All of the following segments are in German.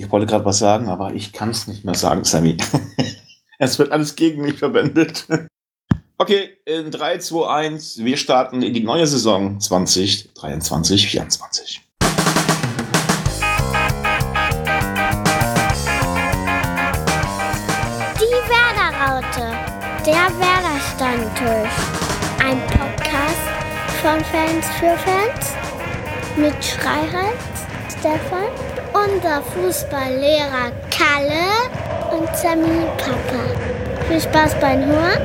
Ich wollte gerade was sagen, aber ich kann es nicht mehr sagen, Sammy. es wird alles gegen mich verwendet. Okay, in 3, 2, 1, wir starten in die neue Saison 2023, 2024. Die Werderaute, der Werder-Stammtisch. Ein Podcast von Fans für Fans mit Schreihals, Stefan, unser Fußballlehrer Kalle und Sammy Papa. Viel Spaß beim Hören.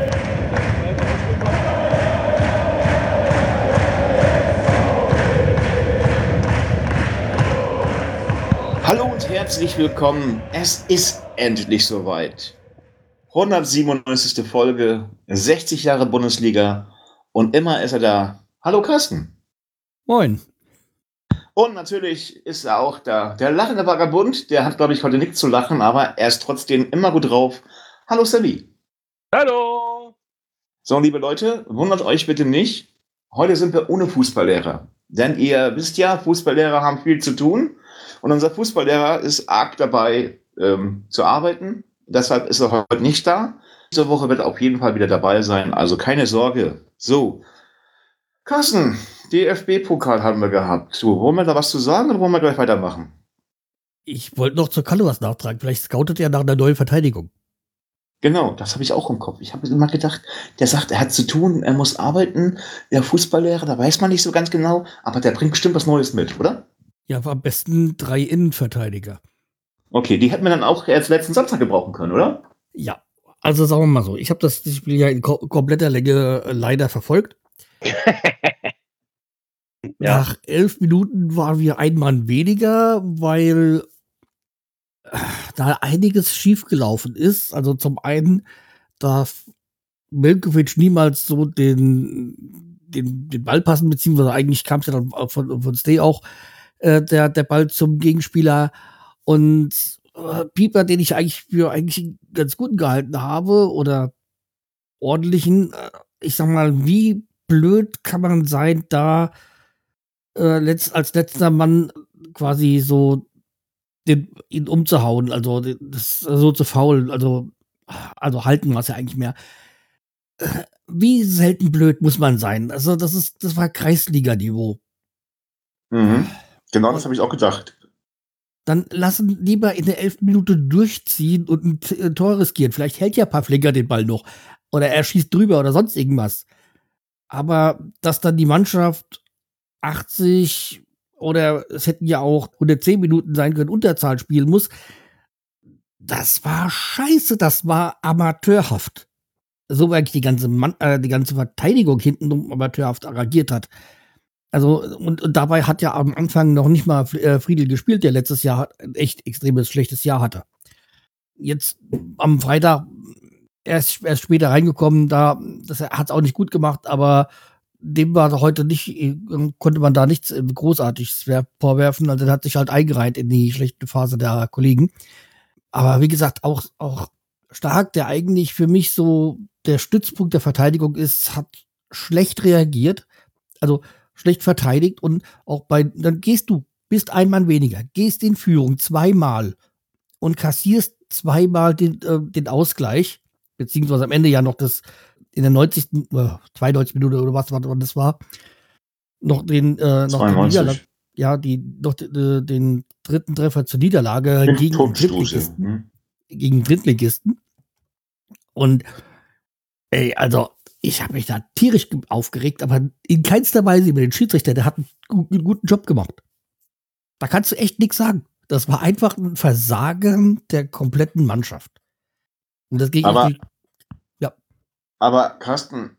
Hallo und herzlich willkommen. Es ist endlich soweit. 197. Folge, 60 Jahre Bundesliga und immer ist er da. Hallo Carsten. Moin. Und natürlich ist er auch da. Der lachende Vagabund, der hat, glaube ich, heute nichts zu lachen, aber er ist trotzdem immer gut drauf. Hallo Sammy. Hallo. So, liebe Leute, wundert euch bitte nicht. Heute sind wir ohne Fußballlehrer. Denn ihr wisst ja, Fußballlehrer haben viel zu tun. Und unser Fußballlehrer ist arg dabei ähm, zu arbeiten. Deshalb ist er heute nicht da. Diese Woche wird er auf jeden Fall wieder dabei sein. Also keine Sorge. So. Carsten, DFB-Pokal haben wir gehabt. So, wollen wir da was zu sagen oder wollen wir gleich weitermachen? Ich wollte noch zur Kalle was nachtragen. Vielleicht scoutet er nach einer neuen Verteidigung. Genau, das habe ich auch im Kopf. Ich habe immer gedacht, der sagt, er hat zu tun, er muss arbeiten, der Fußballlehrer, da weiß man nicht so ganz genau, aber der bringt bestimmt was Neues mit, oder? Ja, am besten drei Innenverteidiger. Okay, die hätten wir dann auch erst letzten Samstag gebrauchen können, oder? Ja, also sagen wir mal so, ich habe das Spiel ja in ko kompletter Länge leider verfolgt. Ja. Nach elf Minuten waren wir ein Mann weniger, weil da einiges schiefgelaufen ist. Also zum einen darf Milkovic niemals so den, den, den Ball passen, beziehungsweise eigentlich kam es ja dann von, von Stay auch äh, der, der Ball zum Gegenspieler. Und äh, Pieper, den ich eigentlich für eigentlich ganz guten gehalten habe oder ordentlichen, äh, ich sag mal, wie blöd kann man sein, da äh, letzt, als letzter Mann quasi so den, ihn umzuhauen, also das so zu faulen, also, also halten war es ja eigentlich mehr. Äh, Wie selten blöd muss man sein? Also, das ist, das war Kreisliga-Niveau. Mhm. Genau, das habe ich auch gedacht. Dann lassen lieber in der elften Minute durchziehen und ein ein Tor riskieren. Vielleicht hält ja Pavlenka den Ball noch. Oder er schießt drüber oder sonst irgendwas. Aber dass dann die Mannschaft 80 oder es hätten ja auch 110 Minuten sein können, Unterzahl spielen muss, das war scheiße, das war amateurhaft. So eigentlich die ganze, Mann, äh, die ganze Verteidigung hinten amateurhaft agiert hat. Also, und, und dabei hat ja am Anfang noch nicht mal äh, Friedel gespielt, der letztes Jahr ein echt extremes schlechtes Jahr hatte. Jetzt am Freitag, er ist, er ist später reingekommen, da, das hat es auch nicht gut gemacht, aber dem war heute nicht, äh, konnte man da nichts äh, Großartiges wer- vorwerfen. Also, der hat sich halt eingereiht in die schlechte Phase der Kollegen. Aber wie gesagt, auch, auch stark, der eigentlich für mich so der Stützpunkt der Verteidigung ist, hat schlecht reagiert. Also, schlecht verteidigt und auch bei, dann gehst du, bist ein Mann weniger, gehst in Führung zweimal und kassierst zweimal den, äh, den Ausgleich, beziehungsweise am Ende ja noch das, in der 90. Äh, 92 Minute oder was, wann das war, noch den, äh, noch die 92. Niederlage, ja, die, noch äh, den dritten Treffer zur Niederlage Mit gegen. Drittligisten Mhm. gegen Drittligisten. Und ey, also ich habe mich da tierisch ge- aufgeregt, aber in keinster Weise über den Schiedsrichter, der hat einen, einen guten Job gemacht. Da kannst du echt nichts sagen. Das war einfach ein Versagen der kompletten Mannschaft. Und das ging Aber- Aber Carsten,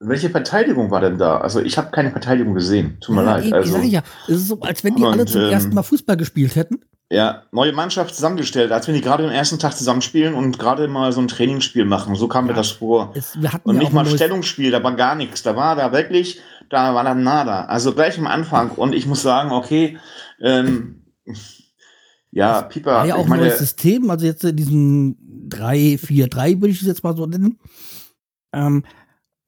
welche Verteidigung war denn da? Also ich habe keine Verteidigung gesehen. Tut mir Ja, leid. eben, Also, sag ich ja, es ist so, als wenn die Und, alle zum ähm, ersten Mal Fußball gespielt hätten. ja, neue Mannschaft zusammengestellt, als wenn die gerade den ersten Tag zusammenspielen und gerade mal so ein Trainingsspiel machen. So kam mir Ja. das vor. Es, wir hatten Und ja nicht mal ein Stellungsspiel, da war gar nichts. Da war da wirklich, da war dann nada. Also gleich am Anfang. Und ich muss sagen, okay, ähm, ja, Pieper, war ja auch ein neues System, also jetzt in diesem 3-4-3 würde ich es jetzt mal so nennen. Ähm,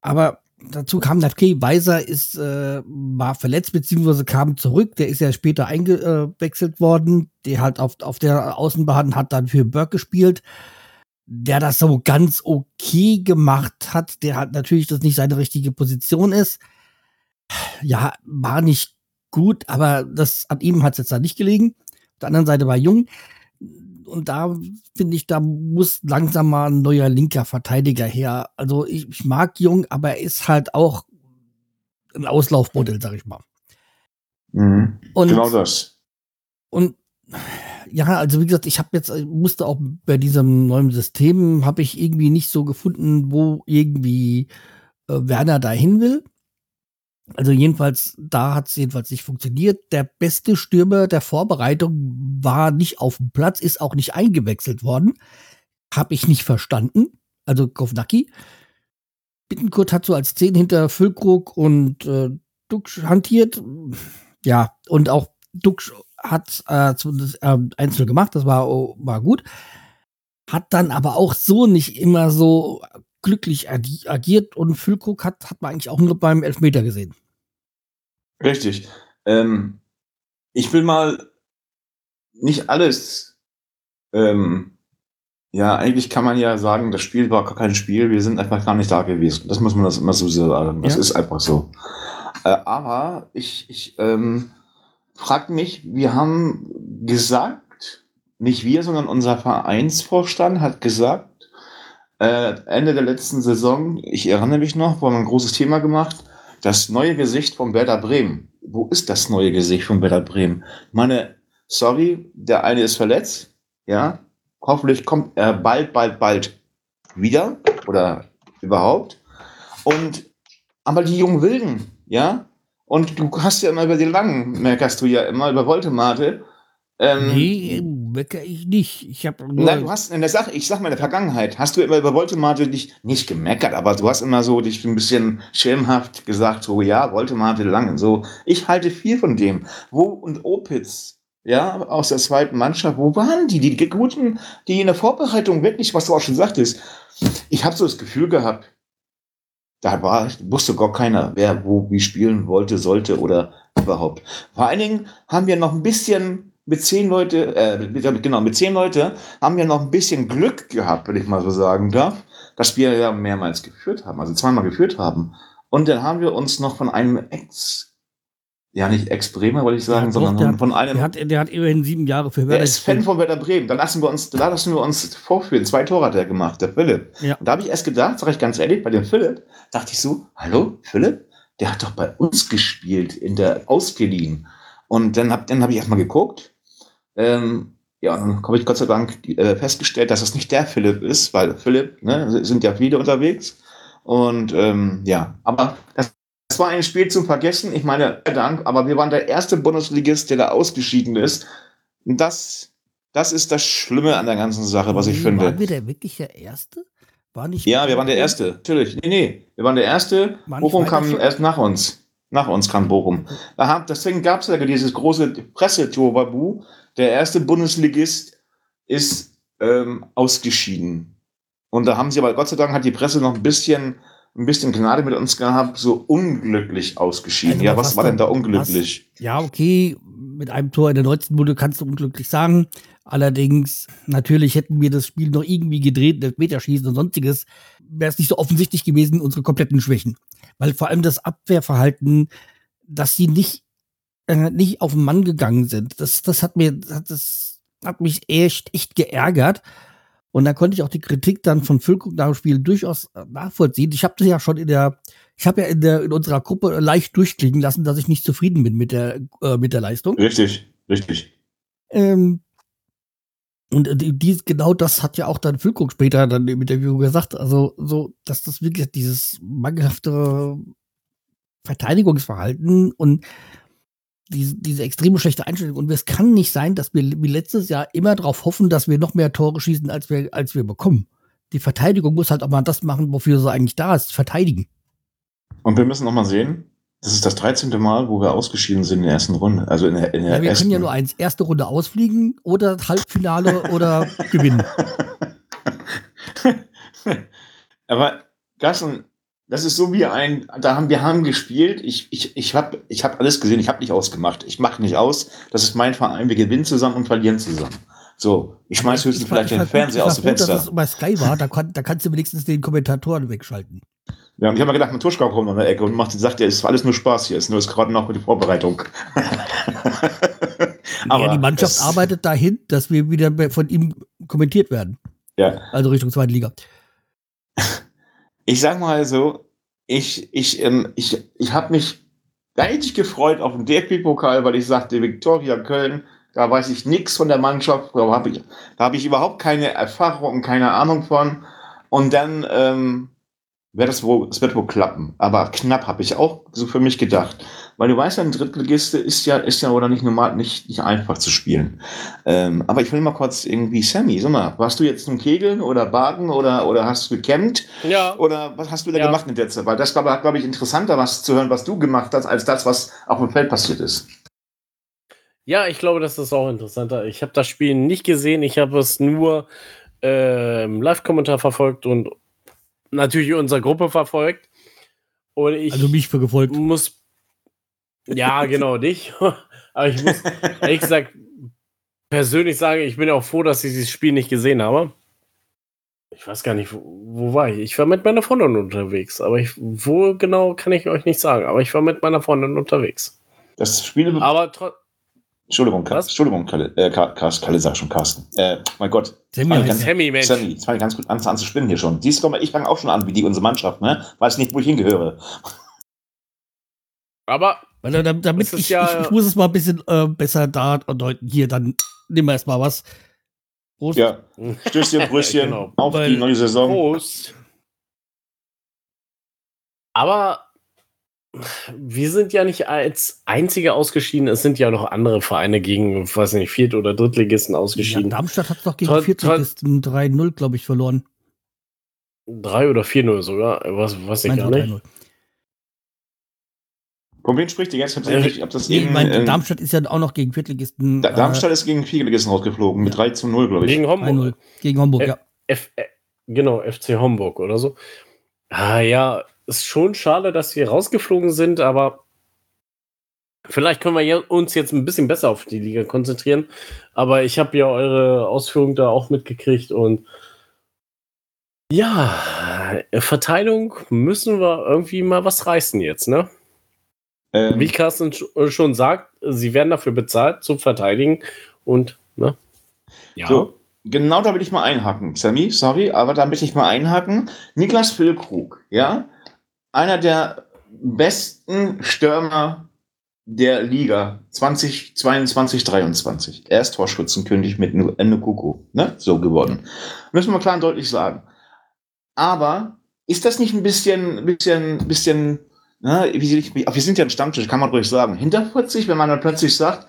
aber dazu kam, okay, Weiser ist, äh, war verletzt, beziehungsweise kam zurück. Der ist ja später eingewechselt worden. Der hat auf, auf der Außenbahn hat dann für Burke gespielt. Der das so ganz okay gemacht hat. Der hat natürlich, das nicht seine richtige Position ist. Ja, war nicht gut, aber das an ihm hat es jetzt da nicht gelegen. Auf der anderen Seite war Jung und da finde ich, da muss langsam mal ein neuer linker Verteidiger her. Also ich, ich mag Jung, aber er ist halt auch ein Auslaufmodell, sag ich mal. Mhm. Und, genau das. Und ja, also wie gesagt, ich habe jetzt musste auch bei diesem neuen System habe ich irgendwie nicht so gefunden, wo irgendwie äh, Werner dahin will. Also jedenfalls, da hat es jedenfalls nicht funktioniert. Der beste Stürmer der Vorbereitung war nicht auf dem Platz, ist auch nicht eingewechselt worden. Habe ich nicht verstanden. Also Kovnacki. Bittenkurt hat so als 10 hinter Füllkrug und äh, Duxch hantiert. Ja, und auch Duxch hat äh, zumindest äh, einzeln gemacht, das war, war gut. Hat dann aber auch so nicht immer so glücklich agiert und Füllkrug hat, hat man eigentlich auch nur beim Elfmeter gesehen. Richtig. Ähm, ich will mal nicht alles. Ähm, ja, eigentlich kann man ja sagen, das Spiel war gar kein Spiel, wir sind einfach gar nicht da gewesen. Das muss man das immer so sagen. Das ja. ist einfach so. Äh, aber ich, ich ähm, frage mich, wir haben gesagt, nicht wir, sondern unser Vereinsvorstand hat gesagt, äh, Ende der letzten Saison, ich erinnere mich noch, haben ein großes Thema gemacht, das neue Gesicht von Werder Bremen. Wo ist das neue Gesicht von Werder Bremen? Meine, sorry, der eine ist verletzt, ja. Hoffentlich kommt er bald, bald, bald wieder oder überhaupt. Und, aber die jungen Wilden, ja. Und du hast ja immer über die Langen, merkst du ja immer, über Voltemate. Ähm, nee, meckere ich nicht. Ich habe Nein, du hast in der Sache, ich sag mal in der Vergangenheit, hast du immer über Voltemate dich nicht gemeckert, aber du hast immer so dich ein bisschen schelmhaft gesagt, so ja, Voltemate Langen, so. Ich halte viel von dem. Wo und Opitz, ja, aus der zweiten Mannschaft, wo waren die? Die guten, die in der Vorbereitung wirklich, was du auch schon sagtest, ich habe so das Gefühl gehabt, da war, wusste gar keiner, wer wo wie spielen wollte, sollte oder überhaupt. Vor allen Dingen haben wir noch ein bisschen mit zehn Leute, äh, genau, mit zehn Leute haben wir noch ein bisschen Glück gehabt, wenn ich mal so sagen darf, dass wir ja mehrmals geführt haben, also zweimal geführt haben. Und dann haben wir uns noch von einem Ex, ja nicht Ex-Bremer, wollte ich sagen, ja, sondern der, von einem. Der hat, der hat immerhin sieben Jahre für Werder. Der ist Fan von Werder Bremen. Dann lassen wir uns, da lassen wir uns vorführen. Zwei Tore hat er gemacht, der Philipp. Ja. Und da habe ich erst gedacht, sage ich ganz ehrlich, bei dem Philipp, dachte ich so, hallo, Philipp, der hat doch bei uns gespielt, in der ausgeliehen. Und dann habe dann hab ich erstmal geguckt. Ähm, ja, dann habe ich Gott sei Dank äh, festgestellt, dass das nicht der Philipp ist, weil Philipp, ne, sind ja viele unterwegs. Und ähm, ja, aber das, das war ein Spiel zum Vergessen. Ich meine, Dank, aber wir waren der erste Bundesligist, der da ausgeschieden ist. Das, das ist das Schlimme an der ganzen Sache, was ich nee, finde. Waren wir der wirklich der Erste? War nicht ja, wir waren der Erste, natürlich. Nee, nee, wir waren der Erste. Bochum kam erst nach uns. Nach uns kam Bochum. Deswegen gab es ja dieses große Pressetour-Babu. Der erste Bundesligist ist ähm, ausgeschieden. Und da haben sie aber, Gott sei Dank, hat die Presse noch ein bisschen, ein bisschen Gnade mit uns gehabt, so unglücklich ausgeschieden. Also, ja, was war denn da unglücklich? Was? Ja, okay, mit einem Tor in der 19. Minute kannst du unglücklich sagen. Allerdings, natürlich hätten wir das Spiel noch irgendwie gedreht, Elfmeterschießen und sonstiges, wäre es nicht so offensichtlich gewesen, unsere kompletten Schwächen weil vor allem das Abwehrverhalten, dass sie nicht, äh, nicht auf den Mann gegangen sind, das, das hat mir, das hat mich echt, echt geärgert. Und da konnte ich auch die Kritik dann von Füllkrug nach dem Spiel durchaus äh, nachvollziehen. Ich habe das ja schon in der, ich habe ja in der in unserer Gruppe leicht durchklicken lassen, dass ich nicht zufrieden bin mit der äh, mit der Leistung. Richtig, richtig. Ähm, und dies, genau das hat ja auch dann Füllkrug später dann im Interview gesagt. Also, so, dass das wirklich dieses mangelhafte Verteidigungsverhalten und diese, diese extreme schlechte Einstellung. Und es kann nicht sein, dass wir wie letztes Jahr immer darauf hoffen, dass wir noch mehr Tore schießen, als wir, als wir bekommen. Die Verteidigung muss halt auch mal das machen, wofür sie eigentlich da ist, verteidigen. Und wir müssen noch mal sehen, das ist das 13. Mal, wo wir ausgeschieden sind in der ersten Runde. Also in der, in der ja, wir ersten können ja nur eins, erste Runde ausfliegen oder Halbfinale oder gewinnen. Aber Gassen, das ist so wie ein, da haben wir haben gespielt. Ich, ich, ich habe ich hab alles gesehen, ich habe nicht ausgemacht. Ich mache nicht aus. Das ist mein Verein. Wir gewinnen zusammen und verlieren zusammen. So, ich schmeiß höchstens vielleicht ich den Fernseher aus dem gut, dass Fenster. es bei Sky war, da, kann, da kannst du wenigstens den Kommentatoren wegschalten. Ja, und ich habe mir gedacht, Matuschka kommt an der Ecke und macht, sagt, ja, es war alles nur Spaß hier, ist nur ist gerade noch die Vorbereitung. ja, die Mannschaft es- arbeitet dahin, dass wir wieder von ihm kommentiert werden. Ja, Also Richtung zweite Liga. ich sag mal so, ich, ich, ähm, ich, ich habe mich richtig gefreut auf den DFB-Pokal, weil ich sagte, Viktoria Köln, da weiß ich nichts von der Mannschaft, da habe ich, da hab ich überhaupt keine Erfahrung und keine Ahnung von. Und dann ähm, wird das wohl, es wird wohl klappen. Aber knapp habe ich auch so für mich gedacht. Weil du weißt ja, ein Drittligiste ist ja, ist ja oder nicht normal, nicht, nicht einfach zu spielen. Ähm, aber ich will mal kurz irgendwie, Sammy, sag mal, warst du jetzt zum Kegeln oder Baden oder, oder hast du gecampt? Ja. Oder was hast du da Ja. gemacht in der Zeit? Weil das war, glaube ich, interessanter, was zu hören, was du gemacht hast, als das, was auf dem Feld passiert ist. Ja, ich glaube, das ist auch interessanter. Ich habe das Spiel nicht gesehen. Ich habe es nur äh, im Live-Kommentar verfolgt und natürlich unsere Gruppe verfolgt. Und ich Also mich für gefolgt. muss. Ja, genau, dich. Aber ich muss ehrlich gesagt persönlich sagen, ich bin auch froh, dass ich dieses Spiel nicht gesehen habe. Ich weiß gar nicht, wo, wo war ich? Ich war mit meiner Freundin unterwegs. Aber ich, wo genau kann ich euch nicht sagen. Aber ich war mit meiner Freundin unterwegs. Das Spiel. Aber trotzdem. Entschuldigung, Ka- Was? Entschuldigung, Kalle, äh, Ka- Ka- Kalle sag schon, Carsten. Äh, mein Gott. Sammy heißt ganz-. Sammy, Mensch. Sammy, jetzt fange ich ganz gut an, an zu spinnen hier schon. Siehst du mal, ich fange auch schon an, wie die unsere Mannschaft, ne? Weiß nicht, wo ich hingehöre. Aber Weil, damit damit Das ich, ja- ich, ich muss es mal ein bisschen äh, besser da deuten. Hier, dann nehmen wir erstmal was. Prost. Ja, Stößchen, Brüstchen, Genau. auf Weil- die neue Saison. Prost. Aber wir sind ja nicht als einzige ausgeschieden. Es sind ja noch andere Vereine gegen, ich weiß nicht, Viert- oder Drittligisten Ja, ausgeschieden. Darmstadt hat doch gegen 40 3-0, glaube ich, verloren. Drei oder 4-0 sogar. Was weiß ich gar nicht. 3-0. Von wem spricht jetzt? Ich hab's Äh, nicht- ich hab das Nee, ich eben, meine, ähm, Darmstadt ist ja auch noch gegen Viertligisten. Da- Darmstadt ist gegen Vierligisten rausgeflogen, mit 3 zu 0, glaube ich. Gegen äh, Homburg. 1-0 gegen Homburg, Äh, ja. F äh, genau, FC Homburg oder so. Ah ja, ist schon schade, dass wir rausgeflogen sind, aber vielleicht können wir uns jetzt ein bisschen besser auf die Liga konzentrieren. Aber ich habe ja eure Ausführungen da auch mitgekriegt und ja, Verteilung müssen wir irgendwie mal was reißen jetzt, ne? Ähm, Wie Carsten äh, schon sagt, sie werden dafür bezahlt zu verteidigen und, ne? Ja. So, genau da will ich mal einhaken. Sammy, sorry, aber da will ich mal einhaken. Niklas Füllkrug, ja, einer der besten Stürmer der Liga 2022, 23. Er ist Torschützenkönig mit Nukuku, ne, so geworden. Müssen wir klar und deutlich sagen. Aber ist das nicht ein bisschen, bisschen, bisschen, wie- wir sind ja ein Stammtisch, kann man ruhig sagen. Hinterfotzig, wenn man dann plötzlich sagt,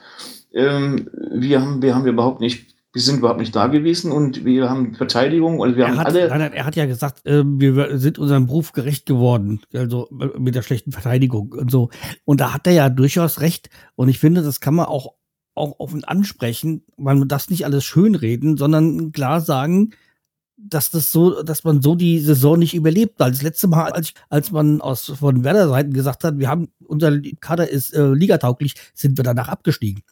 ähm, wir haben, wir haben überhaupt nicht, wir sind überhaupt nicht da gewesen und wir haben Verteidigung und wir haben Er hat, alle. nein, nein, er hat ja gesagt, äh, wir sind unserem Beruf gerecht geworden, also äh, mit der schlechten Verteidigung und so. Und da hat er ja durchaus recht. Und ich finde, das kann man auch, auch offen ansprechen, man darf nicht alles schönreden, sondern klar sagen, dass das so, dass man so die Saison nicht überlebt. Weil das letzte Mal, als, als man aus von Werder Seiten gesagt hat, wir haben unser Kader ist äh, ligatauglich, sind wir danach abgestiegen.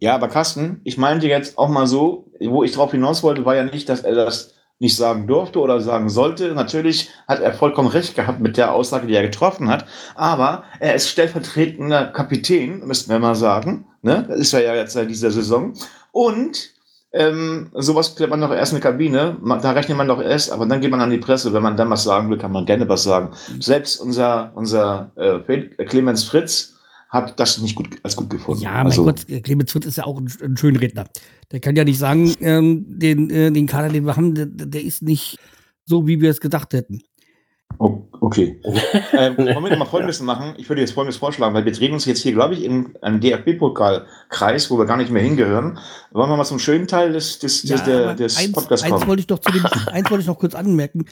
Ja, aber Carsten, ich meinte jetzt auch mal so, wo ich drauf hinaus wollte, war ja nicht, dass er das nicht sagen durfte oder sagen sollte. Natürlich hat er vollkommen recht gehabt mit der Aussage, die er getroffen hat. Aber er ist stellvertretender Kapitän, müssten wir mal sagen. Ne? Das ist ja jetzt seit dieser Saison. Und ähm, sowas klärt man doch erst in der Kabine. Da rechnet man doch erst, aber dann geht man an die Presse. Wenn man dann was sagen will, kann man gerne was sagen. Selbst unser, unser äh, Clemens Fritz hat das nicht gut als gut gefunden. Ja, mein Also- Gott, Clemens Fritz ist ja auch ein, ein schöner Redner. Der kann ja nicht sagen, ähm, den, äh, den Kader, den wir haben, der, der ist nicht so, wie wir es gedacht hätten. Oh, okay. ähm, wollen wir mal Folgendes machen? Ich würde jetzt Folgendes vorschlagen, weil wir drehen uns jetzt hier, glaube ich, in einem DFB-Pokal-Kreis, wo wir gar nicht mehr hingehören. Wollen wir mal zum schönen Teil des, des, des, der, aber des eins, Podcasts eins kommen? wollte ich noch zu dem, eins wollte ich noch kurz anmerken.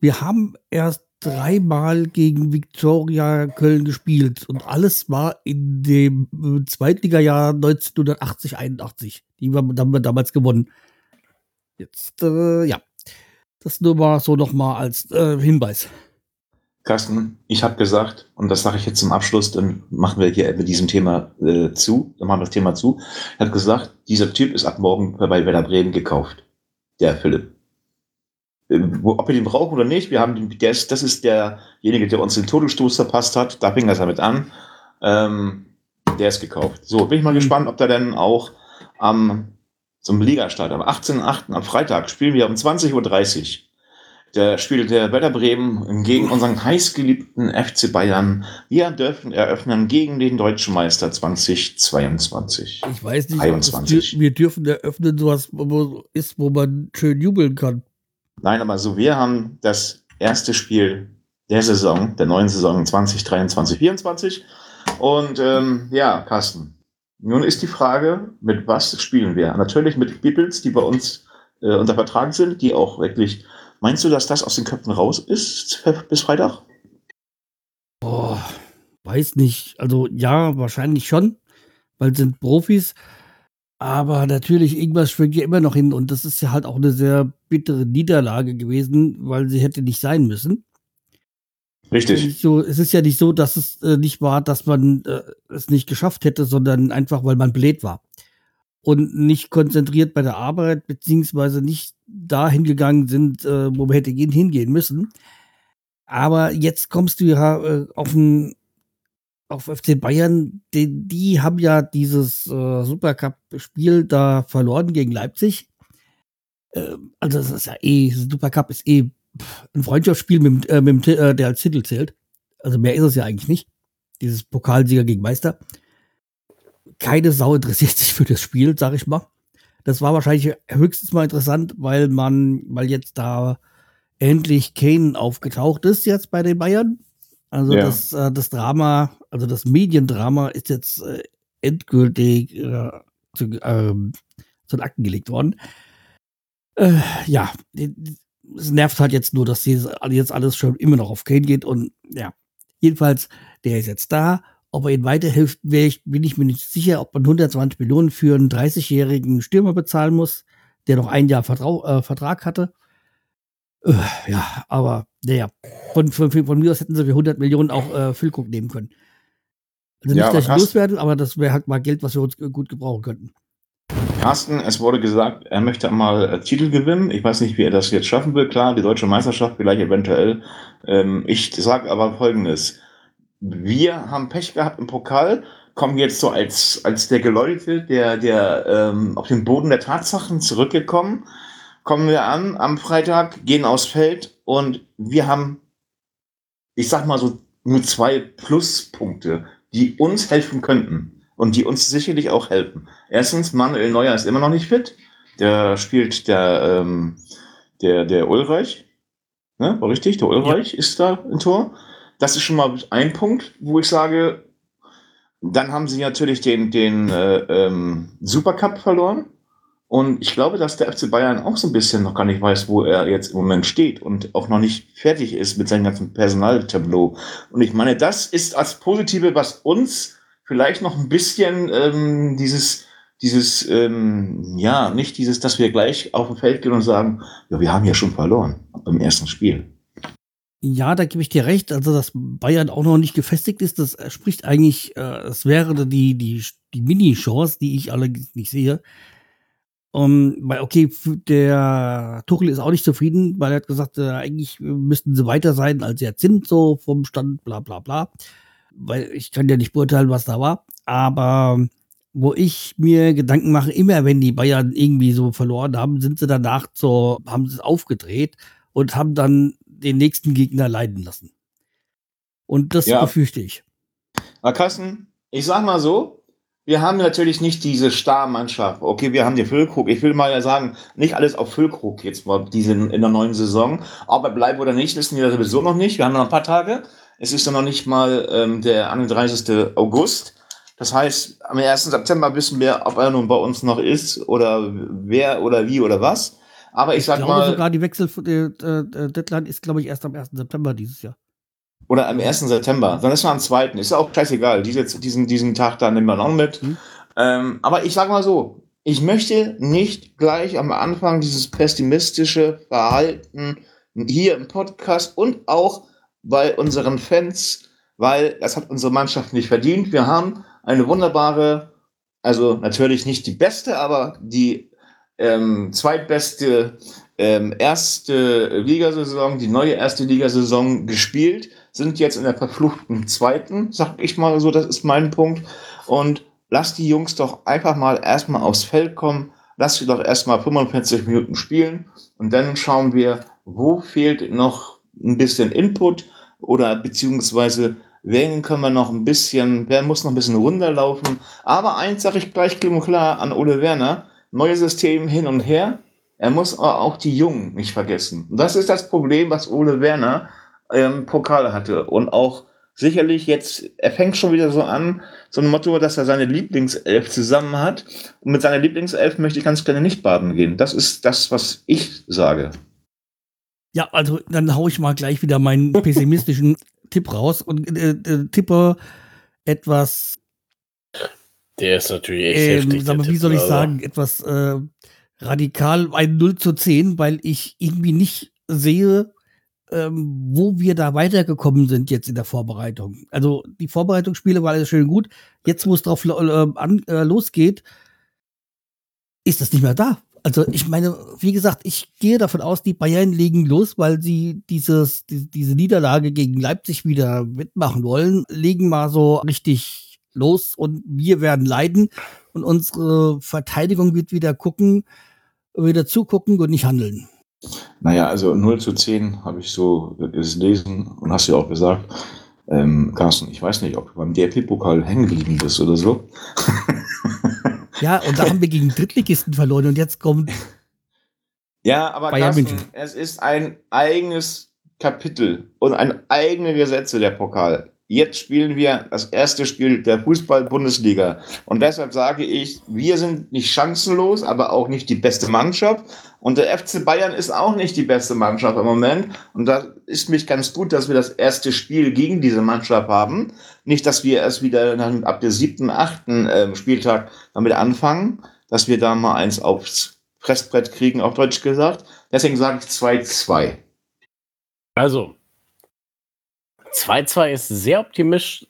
Wir haben erst dreimal gegen Viktoria Köln gespielt und alles war in dem äh, Zweitligajahr 1980, 81. Die haben wir damals gewonnen. Jetzt, äh, ja. Das nur mal so noch mal als äh, Hinweis. Carsten, ich habe gesagt, und das sage ich jetzt zum Abschluss, dann machen wir hier mit diesem Thema äh, zu, dann machen wir das Thema zu. Ich habe gesagt, dieser Typ ist ab morgen bei Werder Bremen gekauft. Der Philipp. Äh, ob wir den brauchen oder nicht, wir haben den, der ist, das ist derjenige, der uns den Todesstoß verpasst hat. Da fing das damit an. Ähm, der ist gekauft. So, bin ich mal mhm. gespannt, ob der dann auch am zum Ligastart am 18.8. am Freitag spielen wir um 20.30 Uhr der spielt der Werder Bremen gegen unseren heißgeliebten FC Bayern. Wir dürfen eröffnen gegen den deutschen Meister 2022. Ich weiß nicht, 21. wir dürfen eröffnen, sowas wo ist, wo man schön jubeln kann. Nein, aber so, wir haben das erste Spiel der Saison, der neuen Saison 2023, 2024. Und ähm, ja, Carsten, nun ist die Frage, mit was spielen wir? Natürlich mit Bibels, die bei uns äh, unter Vertrag sind, die auch wirklich Meinst du, dass das aus den Köpfen raus ist bis Freitag? Boah, weiß nicht. Also ja, wahrscheinlich schon, weil sind Profis. Aber natürlich, irgendwas schwingt ja immer noch hin. Und das ist ja halt auch eine sehr bittere Niederlage gewesen, weil sie hätte nicht sein müssen. Richtig. So, es ist ja nicht so, dass es äh, nicht war, dass man äh, es nicht geschafft hätte, sondern einfach, weil man blöd war und nicht konzentriert bei der Arbeit, beziehungsweise nicht dahin gegangen sind, äh, wo wir hätte gehen, hingehen müssen. Aber jetzt kommst du ja äh, auf ein auf FC Bayern, die, die haben ja dieses äh, Supercup-Spiel da verloren gegen Leipzig. Äh, also das ist ja eh, Supercup ist eh ein Freundschaftsspiel, mit, äh, mit, äh, der als Titel zählt. Also mehr ist es ja eigentlich nicht. Dieses Pokalsieger gegen Meister keine Sau interessiert sich für das Spiel, sag ich mal. Das war wahrscheinlich höchstens mal interessant, weil man, weil jetzt da endlich Kane aufgetaucht ist jetzt bei den Bayern. Also ja. das, äh, das Drama, also das Mediendrama ist jetzt äh, endgültig äh, zu, ähm, zu den Akten gelegt worden. Äh, ja, es nervt halt jetzt nur, dass jetzt alles schon immer noch auf Kane geht und ja, jedenfalls, der ist jetzt da ob er ihnen weiterhilft, ich, bin ich mir nicht sicher, ob man 120 Millionen für einen 30-jährigen Stürmer bezahlen muss, der noch ein Jahr Vertrau äh, Vertrag hatte. Äh, ja, aber naja, von, von, von, mir aus hätten sie für 100 Millionen auch äh, Füllkrug nehmen können. Also nicht, ja, dass ich loswerde, aber das wäre halt mal Geld, was wir uns gut gebrauchen könnten. Carsten, es wurde gesagt, er möchte mal äh, Titel gewinnen. Ich weiß nicht, wie er das jetzt schaffen will. Klar, die deutsche Meisterschaft vielleicht eventuell. Ähm, ich sage aber Folgendes wir haben Pech gehabt im Pokal, kommen jetzt so als, als der Geläutete, der, der ähm, auf den Boden der Tatsachen zurückgekommen. Kommen wir an am Freitag, gehen aufs Feld und wir haben, ich sag mal so, nur zwei Pluspunkte, die uns helfen könnten und die uns sicherlich auch helfen. Erstens, Manuel Neuer ist immer noch nicht fit. Der spielt der, ähm, der, der Ulreich. Ne? War richtig? Der Ulreich ja. ist da im Tor. Das ist schon mal ein Punkt, wo ich sage, dann haben sie natürlich den, den äh, ähm, Supercup verloren. Und ich glaube, dass der FC Bayern auch so ein bisschen noch gar nicht weiß, wo er jetzt im Moment steht und auch noch nicht fertig ist mit seinem ganzen Personaltableau. Und ich meine, das ist als Positive, was uns vielleicht noch ein bisschen ähm, dieses, dieses, ähm, ja, nicht dieses, dass wir gleich auf dem Feld gehen und sagen, ja, wir haben ja schon verloren beim ersten Spiel. Ja, da gebe ich dir recht. Also, dass Bayern auch noch nicht gefestigt ist, das spricht eigentlich, äh, es wäre die, die, die Mini-Chance, die ich allerdings nicht sehe. Um, weil, okay, der Tuchel ist auch nicht zufrieden, weil er hat gesagt, äh, eigentlich müssten sie weiter sein, als sie jetzt sind, so vom Stand, bla bla bla. Weil ich kann ja nicht beurteilen, was da war. Aber wo ich mir Gedanken mache, immer wenn die Bayern irgendwie so verloren haben, sind sie danach so, haben sie es aufgedreht und haben dann den nächsten Gegner leiden lassen. Und das ja. befürchte ich. Aber Carsten, ich sag mal so, wir haben natürlich nicht diese Starmannschaft. Okay, wir haben den Füllkrug. Ich will mal ja sagen, nicht alles auf Füllkrug jetzt mal diesen in der neuen Saison. Aber bleiben oder nicht, wissen wir sowieso noch nicht. Wir haben noch ein paar Tage. Es ist dann noch nicht mal ähm, der 31. August. Das heißt, am 1. September wissen wir, ob er nun bei uns noch ist oder wer oder wie oder was. Aber ich, ich sag glaube mal. sogar die Wechsel-Deadline ist, glaube ich, erst am 1. September dieses Jahr. Oder am 1. September. Dann ist man am 2. Ist ja auch scheißegal. Diese, diesen, diesen Tag da nehmen wir noch mit. Mhm. Ähm, aber ich sag mal so. Ich möchte nicht gleich am Anfang dieses pessimistische Verhalten hier im Podcast und auch bei unseren Fans, weil das hat unsere Mannschaft nicht verdient. Wir haben eine wunderbare, also natürlich nicht die beste, aber die ähm, zweitbeste ähm, erste Ligasaison, die neue erste Ligasaison gespielt, sind jetzt in der verfluchten zweiten, sag ich mal so, das ist mein Punkt. Und lass die Jungs doch einfach mal erstmal aufs Feld kommen, lass sie doch erstmal 45 Minuten spielen und dann schauen wir, wo fehlt noch ein bisschen Input oder beziehungsweise wen können wir noch ein bisschen, wer muss noch ein bisschen runterlaufen. Aber eins sage ich gleich klipp und klar an Ole Werner, neues System hin und her, er muss aber auch die Jungen nicht vergessen. Und das ist das Problem, was Ole Werner ähm, Pokal hatte. Und auch sicherlich jetzt, er fängt schon wieder so an, so ein Motto, dass er seine Lieblingself zusammen hat. Und mit seiner Lieblingself möchte ich ganz gerne nicht baden gehen. Das ist das, was ich sage. Ja, also dann haue ich mal gleich wieder meinen pessimistischen Tipp raus und äh, äh, tippe etwas. Der ist natürlich echt Ähm, heftig. sag mal, wie soll ich Tipp, sagen, etwas äh, radikal ein 0 zu 10, weil ich irgendwie nicht sehe, ähm, wo wir da weitergekommen sind jetzt in der Vorbereitung. Also die Vorbereitungsspiele war alles schön gut. Jetzt, wo es drauf äh, an, äh, losgeht, ist das nicht mehr da. Also ich meine, wie gesagt, ich gehe davon aus, die Bayern legen los, weil sie dieses, die, diese Niederlage gegen Leipzig wieder mitmachen wollen, legen mal so richtig los und wir werden leiden und unsere Verteidigung wird wieder gucken, wieder zugucken und nicht handeln. Naja, also 0 zu 10 habe ich so gelesen und hast ja auch gesagt. Ähm, Carsten, ich weiß nicht, ob du beim DFB-Pokal hängen geblieben bist oder so. Ja, und da haben wir gegen Drittligisten verloren und jetzt kommt, Ja, aber Carsten, es ist ein eigenes Kapitel und ein eigene Gesetze der Pokal. Jetzt spielen wir das erste Spiel der Fußball-Bundesliga. Und deshalb sage ich, wir sind nicht chancenlos, aber auch nicht die beste Mannschaft. Und der FC Bayern ist auch nicht die beste Mannschaft im Moment. Und da ist mich ganz gut, dass wir das erste Spiel gegen diese Mannschaft haben. Nicht, dass wir erst wieder ab der siebten, achten ähm, Spieltag damit anfangen, dass wir da mal eins aufs Fressbrett kriegen, auf Deutsch gesagt. Deswegen sage ich 2-2. Also, 2-2 ist sehr optimistisch,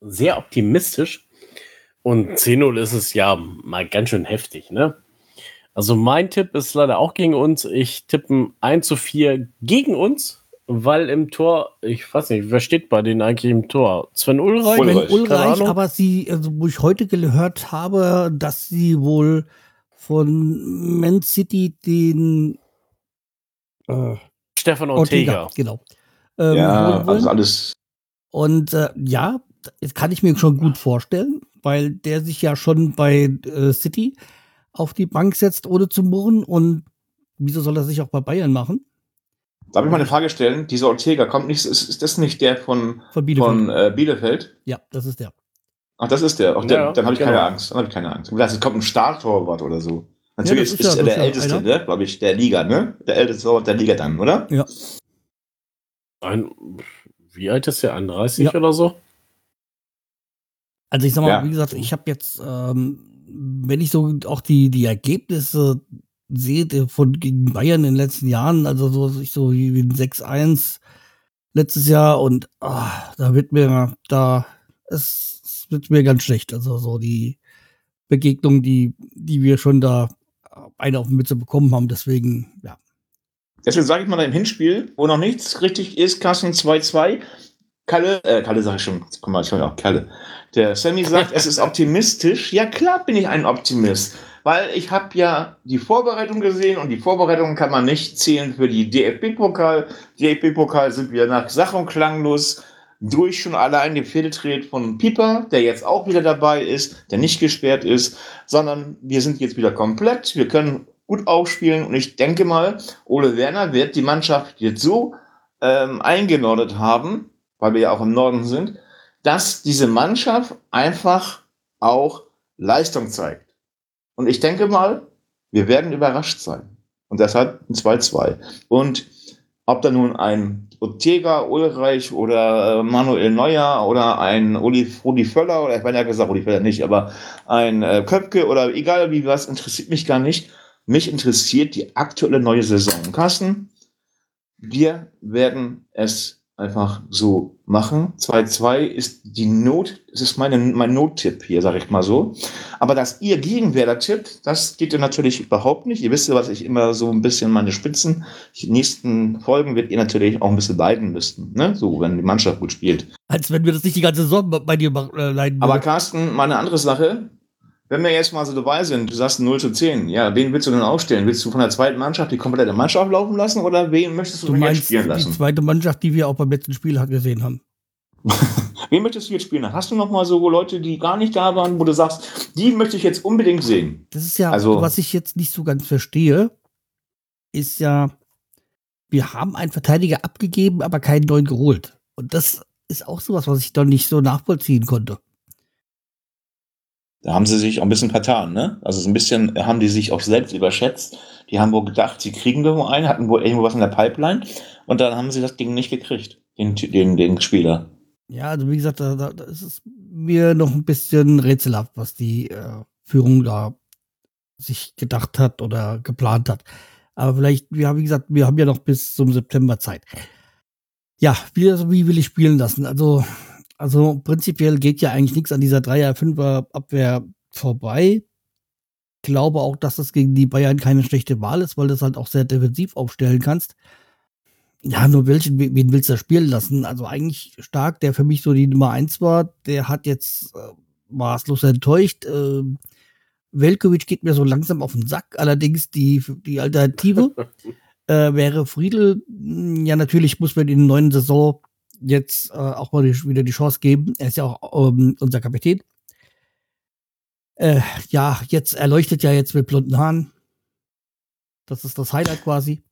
sehr optimistisch. Und 10-0 ist es ja mal ganz schön heftig, ne? Also mein Tipp ist leider auch gegen uns. Ich tippe 1 zu 4 gegen uns, weil im Tor, ich weiß nicht, wer steht bei denen eigentlich im Tor? Sven Ulreich? Sven Ulreich, aber sie, also wo ich heute gehört habe, dass sie wohl von Man City den äh, Stefan Ortega. genau. Ähm, Ja, also alles. Und äh, ja, das kann ich mir schon gut vorstellen, weil der sich ja schon bei äh, City auf die Bank setzt, ohne zu murren. Und wieso soll er sich auch bei Bayern machen? Darf ich mal eine Frage stellen? Dieser Ortega kommt nicht, ist, ist das nicht der von, Von Bielefeld. von äh, Bielefeld? ja, das ist der. Ach, das ist der. Ach, der Ja, dann habe ich genau. keine Angst. Dann habe ich keine Angst. Ich dachte, es kommt ein Startorwart oder so. Natürlich das ist, ist ja- er das der ja älteste, ne? glaube ich, der Liga, ne? Der älteste Torwart der Liga dann, oder? Ja. Ein, wie alt ist der? 31 Ja. oder so? Also ich sag mal, Ja. wie gesagt, ich habe jetzt, ähm, wenn ich so auch die, die Ergebnisse sehe von gegen Bayern in den letzten Jahren, also so, ich so wie ein 6-1 letztes Jahr und ah, da wird mir, da, es, es wird mir ganz schlecht. Also so die Begegnung, die, die wir schon da eine auf die Mütze bekommen haben, deswegen, ja. Deswegen sage ich mal im Hinspiel, wo noch nichts richtig ist, Kassen 2-2. Kalle, äh, Kalle sage ich schon, guck mal, ich höre auch Kalle. Der Sammy sagt, es ist optimistisch. Ja, klar bin ich ein Optimist. Weil ich habe ja die Vorbereitung gesehen und die Vorbereitung kann man nicht zählen für die DFB-Pokal. DFB-Pokal sind wir nach Sach- und Klanglos durch schon allein den Fehltritt von Pieper, der jetzt auch wieder dabei ist, der nicht gesperrt ist, sondern wir sind jetzt wieder komplett. Wir können gut aufspielen und ich denke mal, Ole Werner wird die Mannschaft jetzt so ähm, eingenordet haben, weil wir ja auch im Norden sind, dass diese Mannschaft einfach auch Leistung zeigt. Und ich denke mal, wir werden überrascht sein. Und deshalb ein 2-2. Und ob da nun ein Ortega, Ulreich oder äh, Manuel Neuer oder ein Uli, Rudi Völler oder ich meine ja gesagt, Rudi Völler nicht, aber ein äh, Köpke oder egal wie was, interessiert mich gar nicht. Mich interessiert die aktuelle neue Saison. Carsten, wir werden es einfach so machen. 2-2 ist die Not, das ist meine, mein Nottipp hier, sage ich mal so. Aber dass ihr gegen Werder tippt, das geht ihr natürlich überhaupt nicht. Ihr wisst ja, was ich immer so ein bisschen meine Spitzen. Die nächsten Folgen wird ihr natürlich auch ein bisschen leiden müssen, ne? So, wenn die Mannschaft gut spielt. Als wenn wir das nicht die ganze Saison bei dir äh, leiden Aber Carsten, mal eine andere Sache. Wenn wir jetzt mal so dabei sind, du sagst 0 zu 10, ja, wen willst du denn aufstellen? Willst du von der zweiten Mannschaft die komplette Mannschaft laufen lassen oder wen möchtest du, Du jetzt meinst spielen die lassen? zweite Mannschaft, die wir auch beim letzten Spiel gesehen haben. wen möchtest du jetzt spielen? Hast du noch mal so Leute, die gar nicht da waren, wo du sagst, die möchte ich jetzt unbedingt sehen? Das ist ja, Also- was ich jetzt nicht so ganz verstehe, ist ja, wir haben einen Verteidiger abgegeben, aber keinen neuen geholt. Und das ist auch sowas, was ich doch nicht so nachvollziehen konnte. Da haben sie sich auch ein bisschen vertan, ne? Also so ein bisschen haben die sich auch selbst überschätzt. Die haben wohl gedacht, sie kriegen irgendwo einen, hatten wohl irgendwo was in der Pipeline und dann haben sie das Ding nicht gekriegt, den, den, den Spieler. Ja, also wie gesagt, da, da, ist es mir noch ein bisschen rätselhaft, was die äh, Führung da sich gedacht hat oder geplant hat. Aber vielleicht, wir haben, wie gesagt, wir haben ja noch bis zum September Zeit. Ja, wie, also wie will ich spielen lassen? Also, also prinzipiell geht ja eigentlich nichts an dieser Dreier-Fünfer-Abwehr vorbei. Glaube auch, dass das gegen die Bayern keine schlechte Wahl ist, weil du das halt auch sehr defensiv aufstellen kannst. Ja, nur welchen, wen willst du da spielen lassen? Also eigentlich stark, der für mich so die Nummer eins war, der hat jetzt äh, maßlos enttäuscht. Äh, Velkovic geht mir so langsam auf den Sack, allerdings die, die Alternative äh, wäre Friedel. Hm, Ja, natürlich muss man in der neuen Saison jetzt äh, auch mal die, wieder die Chance geben. Er ist ja auch ähm, unser Kapitän. Äh, ja, jetzt erleuchtet ja jetzt mit blonden Haaren. Das ist das Highlight quasi.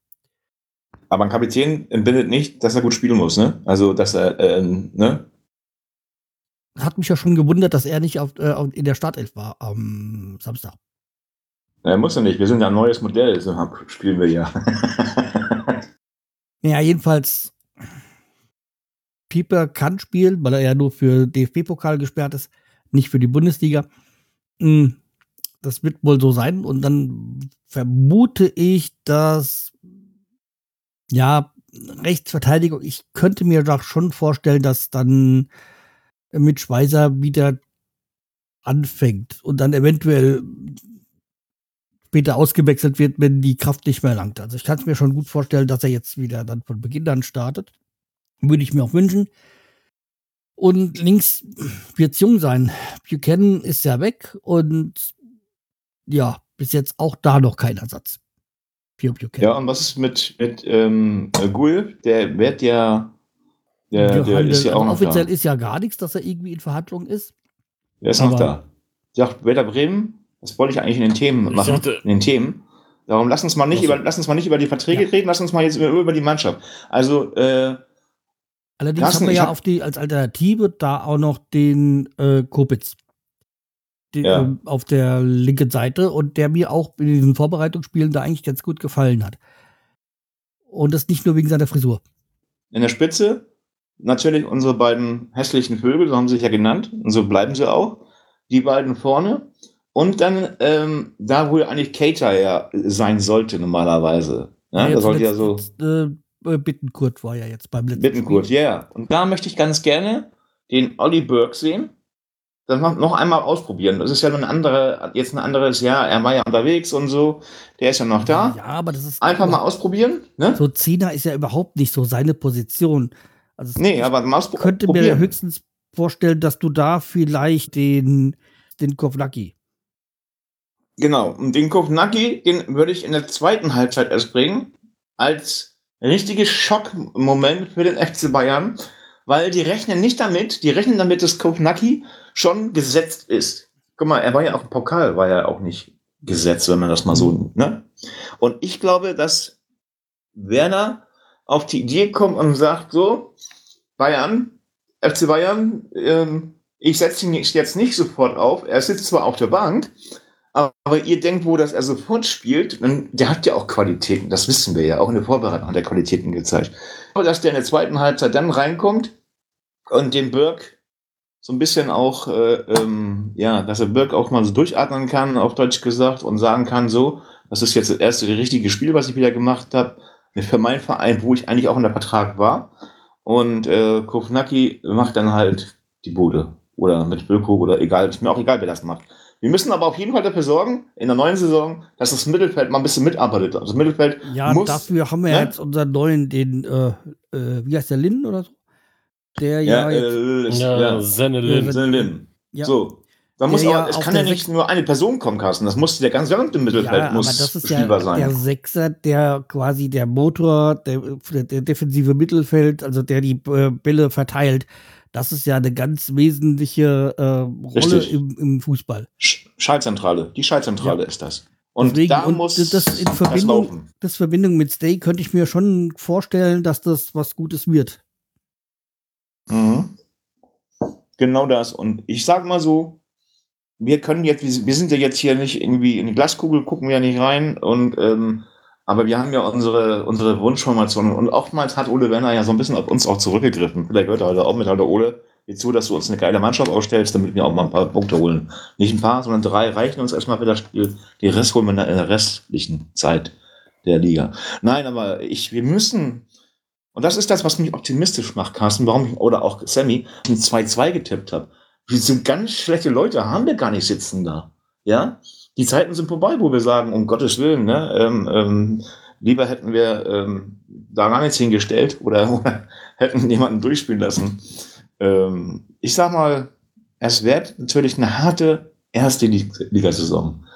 Aber ein Kapitän entbindet nicht, dass er gut spielen muss, ne? Also, dass er, äh, ne? Hat mich ja schon gewundert, dass er nicht auf, äh, in der Startelf war am Samstag. Er muss ja nicht. Wir sind ja ein neues Modell, deshalb spielen wir ja. Ja, jedenfalls, Pieper kann spielen, weil er ja nur für DFB-Pokal gesperrt ist, nicht für die Bundesliga. Mm, Das wird wohl so sein. Und dann vermute ich, dass, ja, Rechtsverteidigung, ich könnte mir doch schon vorstellen, dass dann mit Schweizer wieder anfängt und dann eventuell später ausgewechselt wird, wenn die Kraft nicht mehr langt. Also ich kann es mir schon gut vorstellen, dass er jetzt wieder dann von Beginn an startet. Würde ich mir auch wünschen. Und links wird es jung sein. Buchanan ist ja weg und ja, bis jetzt auch da noch kein Ersatz. Für Buchanan. ja, und was ist mit, mit ähm, äh, Gul? Der wird ja. Der, der ist ja auch noch offiziell da. ist ja gar nichts, dass er irgendwie in Verhandlungen ist. Der ist noch da. Ja, Werder Bremen, das wollte ich eigentlich in den Themen machen. dachte- in den Themen. Darum lass uns mal nicht über, lass uns mal nicht über die Verträge Ja. reden, lass uns mal jetzt über, über die Mannschaft. Also, äh, Allerdings Carsten, haben wir ja hab- auf die, als Alternative da auch noch den äh, Kopitz. Den, Ja. ähm, auf der linken Seite und der mir auch in diesen Vorbereitungsspielen da eigentlich ganz gut gefallen hat. Und das nicht nur wegen seiner Frisur. in der Spitze natürlich unsere beiden hässlichen Vögel, so haben sie sich ja genannt, und so bleiben sie auch. Die beiden vorne. Und dann, ähm, da wo ja eigentlich Cater ja sein sollte normalerweise. Ja, da jetzt sollte ja so. äh, äh, Bittenkurt war ja jetzt beim letzten Bittenkurt, ja. Yeah. Und da möchte ich ganz gerne den Olli Burke sehen. Das noch noch einmal ausprobieren. Das ist ja ein andere, jetzt ein anderes Jahr. Er war ja unterwegs und so. Der ist ja noch da. Ja, aber das ist Einfach mal ausprobieren. Ne? so Zehner ist ja überhaupt nicht so seine Position. Also Nee, ich aber mal könnte mir höchstens vorstellen, dass du da vielleicht den den Kovnacki Genau. Und den Kovnacki, den würde ich in der zweiten Halbzeit erst bringen. Als richtiges Schockmoment für den FC Bayern. Weil die rechnen nicht damit, die rechnen damit, dass Kovnacki schon gesetzt ist. Guck mal, er war ja auch im Pokal, war ja auch nicht gesetzt, wenn man das mal so, ne? Und ich glaube, dass Werner auf die Idee kommt und sagt so, Bayern, FC Bayern, ähm, ich setze ihn jetzt nicht sofort auf. Er sitzt zwar auf der Bank, aber ihr denkt wohl, dass er sofort spielt. Und der hat ja auch Qualitäten, das wissen wir ja. Auch in der Vorbereitung hat er Qualitäten gezeigt. Aber dass der in der zweiten Halbzeit dann reinkommt und den Birk so ein bisschen auch, äh, ähm, ja, dass er Birk auch mal so durchatmen kann, auf Deutsch gesagt, und sagen kann, so, das ist jetzt das erste richtige Spiel, was ich wieder gemacht habe, für meinen Verein, wo ich eigentlich auch in der Vertrag war. Und äh, Kovnacki macht dann halt die Bude. Oder mit Wilko oder egal, ist mir auch egal, wer das macht. Wir müssen aber auf jeden Fall dafür sorgen, in der neuen Saison, dass das Mittelfeld mal ein bisschen mitarbeitet. Also das Mittelfeld Ja, muss, dafür haben wir ne? jetzt unseren neuen, den, äh, äh, wie heißt der, Lin oder so? Der ja, ja, jetzt, äh, Ja, ja, Sennelin. Sinn. ja, So. Da muss auch, ja es kann ja nicht nur eine Person kommen, Carsten. Das muss der ganze gesamte Mittelfeld ja, aber muss das ist spielbar ja sein. der Sechser, der quasi der Motor, der, der defensive Mittelfeld, also der die äh, Bälle verteilt. Das ist ja eine ganz wesentliche äh, Rolle im, im Fußball. Sch- Schallzentrale. Die Schallzentrale ist das. Und Deswegen- da und muss das in das Verbindung- laufen. Das Verbindung mit Stay könnte ich mir schon vorstellen, dass das was Gutes wird. Mhm. Genau das. Und ich sag mal so, wir können jetzt, wir wir sind ja jetzt hier nicht irgendwie in die Glaskugel, gucken wir ja nicht rein und ähm, aber wir haben ja unsere, unsere Wunschformationen und oftmals hat Ole Werner ja so ein bisschen auf uns auch zurückgegriffen. Vielleicht hört er heute auch mit, Alter Ole, jetzt so, dass du uns eine geile Mannschaft aufstellst, damit wir auch mal ein paar Punkte holen. Nicht ein paar, sondern drei reichen uns erstmal für das Spiel. Die Rest holen wir in der- restlichen Zeit der Liga. Nein, aber ich, wir müssen, und das ist das, was mich optimistisch macht, Carsten, warum ich, oder auch Sammy, ein 2-2 getippt habe. Diese ganz schlechte Leute haben wir gar nicht sitzen da. Ja? Die Zeiten sind vorbei, wo wir sagen, um Gottes Willen, ne, ähm, ähm, lieber hätten wir ähm, da gar nichts hingestellt oder, oder hätten jemanden durchspielen lassen. Ähm, ich sag mal, es wird natürlich eine harte erste Lig- Ligasaison.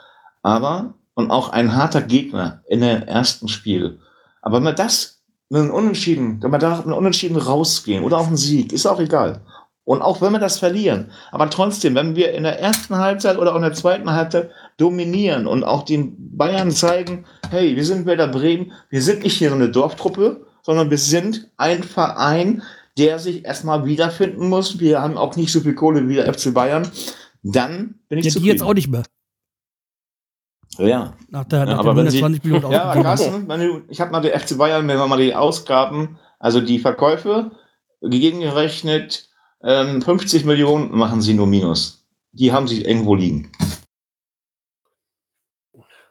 Aber, und auch ein harter Gegner in der ersten Spiel. Aber wenn wir das mit einem Unentschieden, wenn wir da mit einem Unentschieden rausgehen oder auch ein Sieg, ist auch egal. Und auch wenn wir das verlieren. Aber trotzdem, wenn wir in der ersten Halbzeit oder auch in der zweiten Halbzeit dominieren und auch den Bayern zeigen, hey, wir sind Werder Bremen, wir sind nicht hier so eine Dorftruppe, sondern wir sind ein Verein, der sich erstmal wiederfinden muss. Wir haben auch nicht so viel Kohle wie der FC Bayern. Dann bin ich Ja, die zufrieden. jetzt auch nicht mehr. Ja, Nach der, Ja, nach aber der wenn sie- 120 Minuten ja. Carsten, du, ich habe mal der FC Bayern, wenn wir mal die Ausgaben, also die Verkäufe gegengerechnet, ähm, 50 Millionen machen sie nur Minus. Die haben sie irgendwo liegen.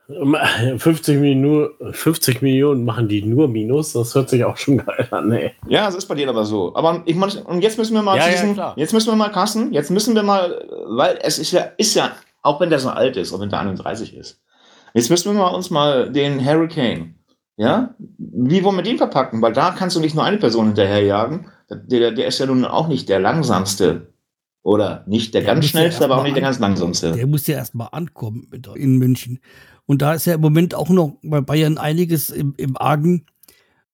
50 Millionen, 50 Millionen machen die nur Minus. Das hört sich auch schon geil an, ey. Ja, das ist bei denen aber so. Aber ich meine, und jetzt müssen wir mal Ja, zu ja, jetzt müssen wir mal Carsten, jetzt müssen wir mal, weil es ist ja, ist ja, auch wenn der so alt ist, auch wenn der 31 ist, jetzt müssen wir mal uns mal den Hurricane, ja, wie wollen wir den verpacken? Weil da kannst du nicht nur eine Person hinterherjagen. Der, der ist ja nun auch nicht der langsamste. Oder nicht der Der ganz schnellste, aber auch nicht der ganz langsamste. Der muss ja erstmal ankommen in München. Und da ist ja im Moment auch noch bei Bayern einiges im, im Argen.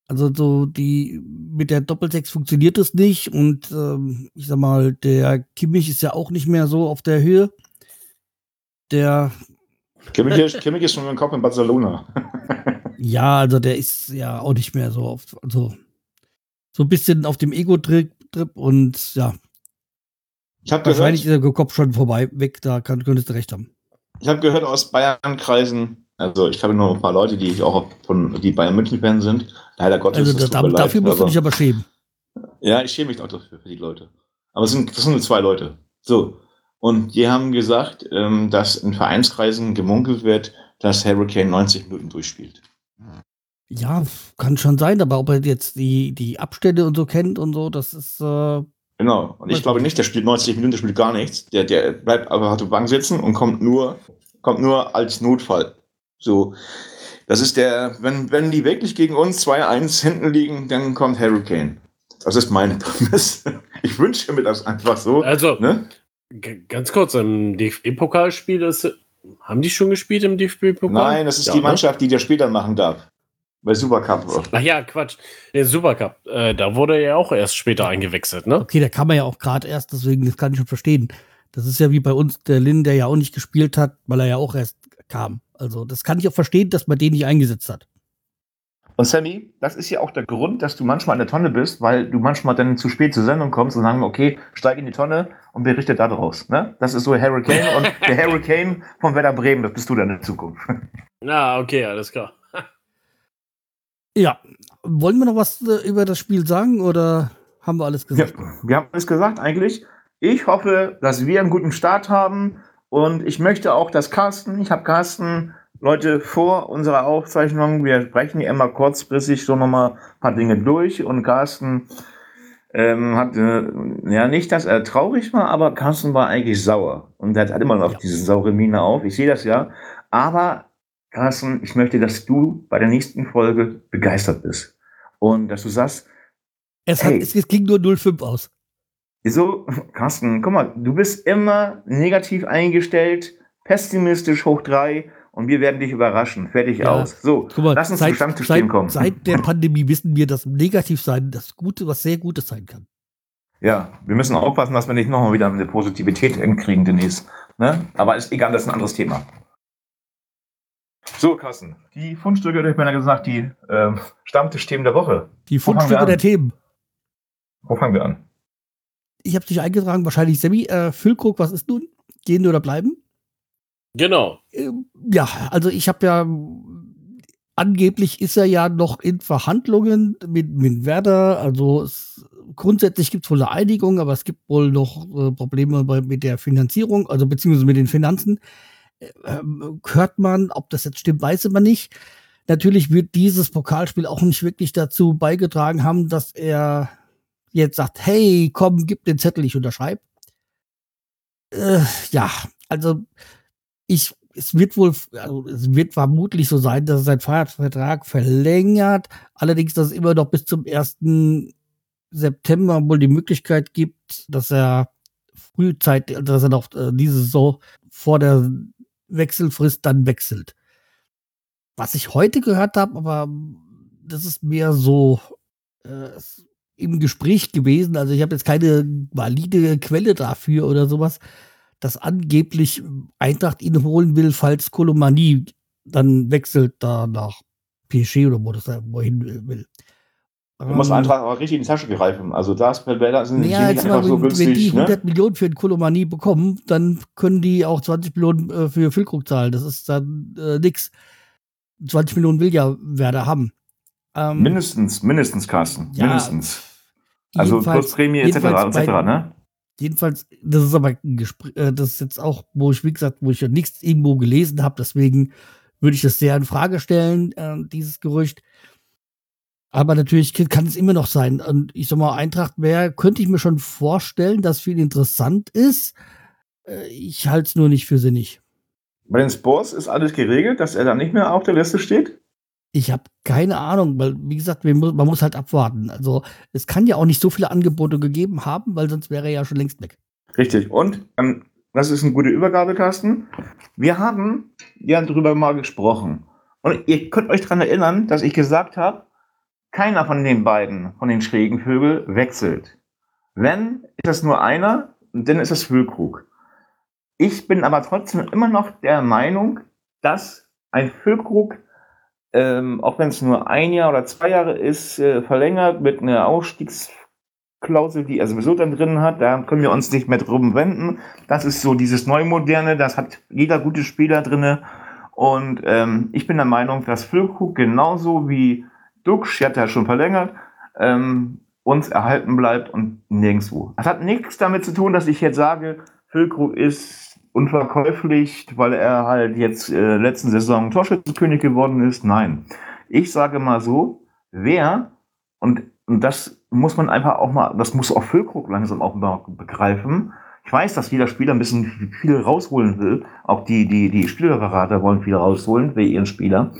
Also so die mit der Doppelsechs funktioniert es nicht und ähm, ich sag mal, der Kimmich ist ja auch nicht mehr so auf der Höhe. Der, Kimmich ist, Kimmich ist schon im Kopf in Barcelona. ja, also der ist ja auch nicht mehr so auf, also so ein bisschen auf dem Ego-Trip Trip und ja, Ich habe wahrscheinlich gehört, ist der Kopf schon vorbei, weg, da kann, könntest du recht haben. Ich hab gehört aus Bayern-Kreisen, also ich habe nur ein paar Leute, die ich auch von, die Bayern München-Fan sind. Leider Gottes. Also da, dafür leid, musst du dich aber schämen. Ja, ich schäme mich auch dafür, für die Leute. Aber es sind, das sind nur zwei Leute. So. Und die haben gesagt, ähm, dass in Vereinskreisen gemunkelt wird, dass Hurricane 90 Minuten durchspielt. Ja, kann schon sein, aber ob er jetzt die, die Abstände und so kennt und so, das ist, äh, Genau. Und ich glaube nicht. der spielt 90 Minuten, der spielt gar nichts. Der, der bleibt aber auf der Bank sitzen und kommt nur, kommt nur als Notfall. So. Das ist der, wenn, wenn die wirklich gegen uns 2-1 hinten liegen, dann kommt Hurricane. Das ist meine Prämisse. Ich wünsche mir das einfach so. Also, Ne? ganz kurz, im DFB-Pokalspiel ist. Haben die schon gespielt im DFB-Pokal? Nein, das ist Ja, die ne? Mannschaft, die der später machen darf. Bei Supercup. Ach ja, Quatsch. Der Supercup. Äh, da wurde er ja auch erst später eingewechselt, ne? okay, der kann man ja auch gerade erst, deswegen, das kann ich schon verstehen. Das ist ja wie bei uns der Lin, der ja auch nicht gespielt hat, weil er ja auch erst kam. Also, das kann ich auch verstehen, dass man den nicht eingesetzt hat. Und Sammy, das ist ja auch der Grund, dass du manchmal in der Tonne bist, weil du manchmal dann zu spät zur Sendung kommst und sagen, okay, steig in die Tonne und berichte da draus. Ne? Das ist so Hurricane und der Hurricane von Werder Bremen, das bist du dann in Zukunft. Na, okay, alles klar. Ja, wollen wir noch was äh, über das Spiel sagen oder haben wir alles Ja, gesagt? wir haben alles gesagt eigentlich. Ich hoffe, dass wir einen guten Start haben und ich möchte auch, dass Carsten, ich habe Carsten, Leute, vor unserer Aufzeichnung, wir sprechen ja immer kurzfristig so nochmal ein paar Dinge durch und Carsten ähm, hat, äh, ja, nicht, dass er traurig war, aber Carsten war eigentlich sauer. Und er hat immer noch Ja. diese saure Miene auf. Ich sehe das ja. Aber, Carsten, ich möchte, dass du bei der nächsten Folge begeistert bist. Und dass du sagst, Es, hat, Hey. es, es ging nur 0,5 aus. so, Carsten, guck mal, du bist immer negativ eingestellt, pessimistisch hoch drei und wir werden dich überraschen. Fertig Ja. aus. So, Guck mal, lass uns seit, zum seit, kommen. seit der Pandemie wissen wir, dass negativ sein das Gute, was sehr Gutes sein kann. Ja, wir müssen aufpassen, dass wir nicht nochmal wieder eine Positivität hinkriegen demnächst. Ne? Aber ist egal, das ist ein anderes Thema. So, Carsten, die Fundstücke, ich meine gesagt, die ähm, Stammtischthemen der Woche. Die Fundstücke der Themen. Wo fangen wir an? Ich habe dich eingetragen, wahrscheinlich Sammy. Äh, Füllkrug, was ist nun? Gehen oder bleiben? Genau. Ähm, ja, also ich habe ja angeblich ist er ja noch in Verhandlungen mit, mit Werder. Also es, grundsätzlich gibt es wohl eine Einigung, aber es gibt wohl noch äh, Probleme bei, mit der Finanzierung, also beziehungsweise mit den Finanzen. Ähm, hört man, ob das jetzt stimmt, weiß man nicht. Natürlich wird dieses Pokalspiel auch nicht wirklich dazu beigetragen haben, dass er jetzt sagt, hey, komm, gib den Zettel, ich unterschreibe. Äh, ja, also ich, es wird wohl, also es wird vermutlich so sein, dass er seinen Fahrradvertrag verlängert. Allerdings, dass es immer noch bis zum 1. September wohl die Möglichkeit gibt, dass er frühzeitig, dass er noch äh, diese Saison vor der Wechselfrist dann wechselt. Was ich heute gehört habe, aber das ist mehr so äh, im Gespräch gewesen. Also ich habe jetzt keine valide Quelle dafür oder sowas, dass angeblich Eintracht ihn holen will, falls Kolomani dann wechselt da nach PSG oder wo das da wohin will. Du musst Ähm, einfach aber richtig in die Tasche greifen. Also das Werder sind naja, nicht jetzt mal, einfach so wenn, wenn die günstig. 100 Ne? Millionen für den Kolomani bekommen, dann können die auch 20 Millionen äh, für Füllkrug zahlen. Das ist dann äh, nix. 20 Millionen will ja Werder haben. Ähm, Mindestens, mindestens, Carsten. Ja, mindestens. Also jedenfalls- plus Prämie etc. jedenfalls etc. Ne? Jedenfalls, das ist aber ein Gespräch, äh, das ist jetzt auch, wo ich, wie gesagt, wo ich ja nichts irgendwo gelesen habe, deswegen würde ich das sehr in Frage stellen, äh, dieses Gerücht. Aber natürlich kann es immer noch sein. Und ich sag mal, Eintracht wäre, könnte ich mir schon vorstellen, dass viel interessant ist. Äh, ich halte es nur nicht für sinnig. Bei den Sports ist alles geregelt, dass er dann nicht mehr auf der Liste steht. Ich habe keine Ahnung, weil, wie gesagt, man muss halt abwarten. Also, es kann ja auch nicht so viele Angebote gegeben haben, weil sonst wäre er ja schon längst weg. Richtig. Und ähm, das ist eine gute Übergabe, Carsten. Wir haben ja drüber mal gesprochen. Und ihr könnt euch daran erinnern, dass ich gesagt habe, keiner von den beiden, von den schrägen Vögel, wechselt. Wenn, ist das nur einer, dann ist es Füllkrug. Ich bin aber trotzdem immer noch der Meinung, dass ein Füllkrug, ähm, auch wenn es nur ein Jahr oder zwei Jahre ist, äh, verlängert mit einer Ausstiegsklausel, die er sowieso dann drin hat, da können wir uns nicht mehr drum wenden. Das ist so dieses Neumoderne, das hat jeder gute Spieler drinne. Und ähm, ich bin der Meinung, dass Füllkrug genauso wie Duxch, hat er schon verlängert, ähm, uns erhalten bleibt und nirgendwo. Das hat nichts damit zu tun, dass ich jetzt sage, Füllkrug ist unverkäuflich, weil er halt jetzt äh, letzten Saison Torschützenkönig geworden ist. Nein. Ich sage mal so, wer, und, und das muss man einfach auch mal, das muss auch Füllkrug langsam auch mal begreifen. Ich weiß, dass jeder Spieler ein bisschen viel rausholen will. Auch die, die, die Spielerberater wollen viel rausholen für ihren Spieler.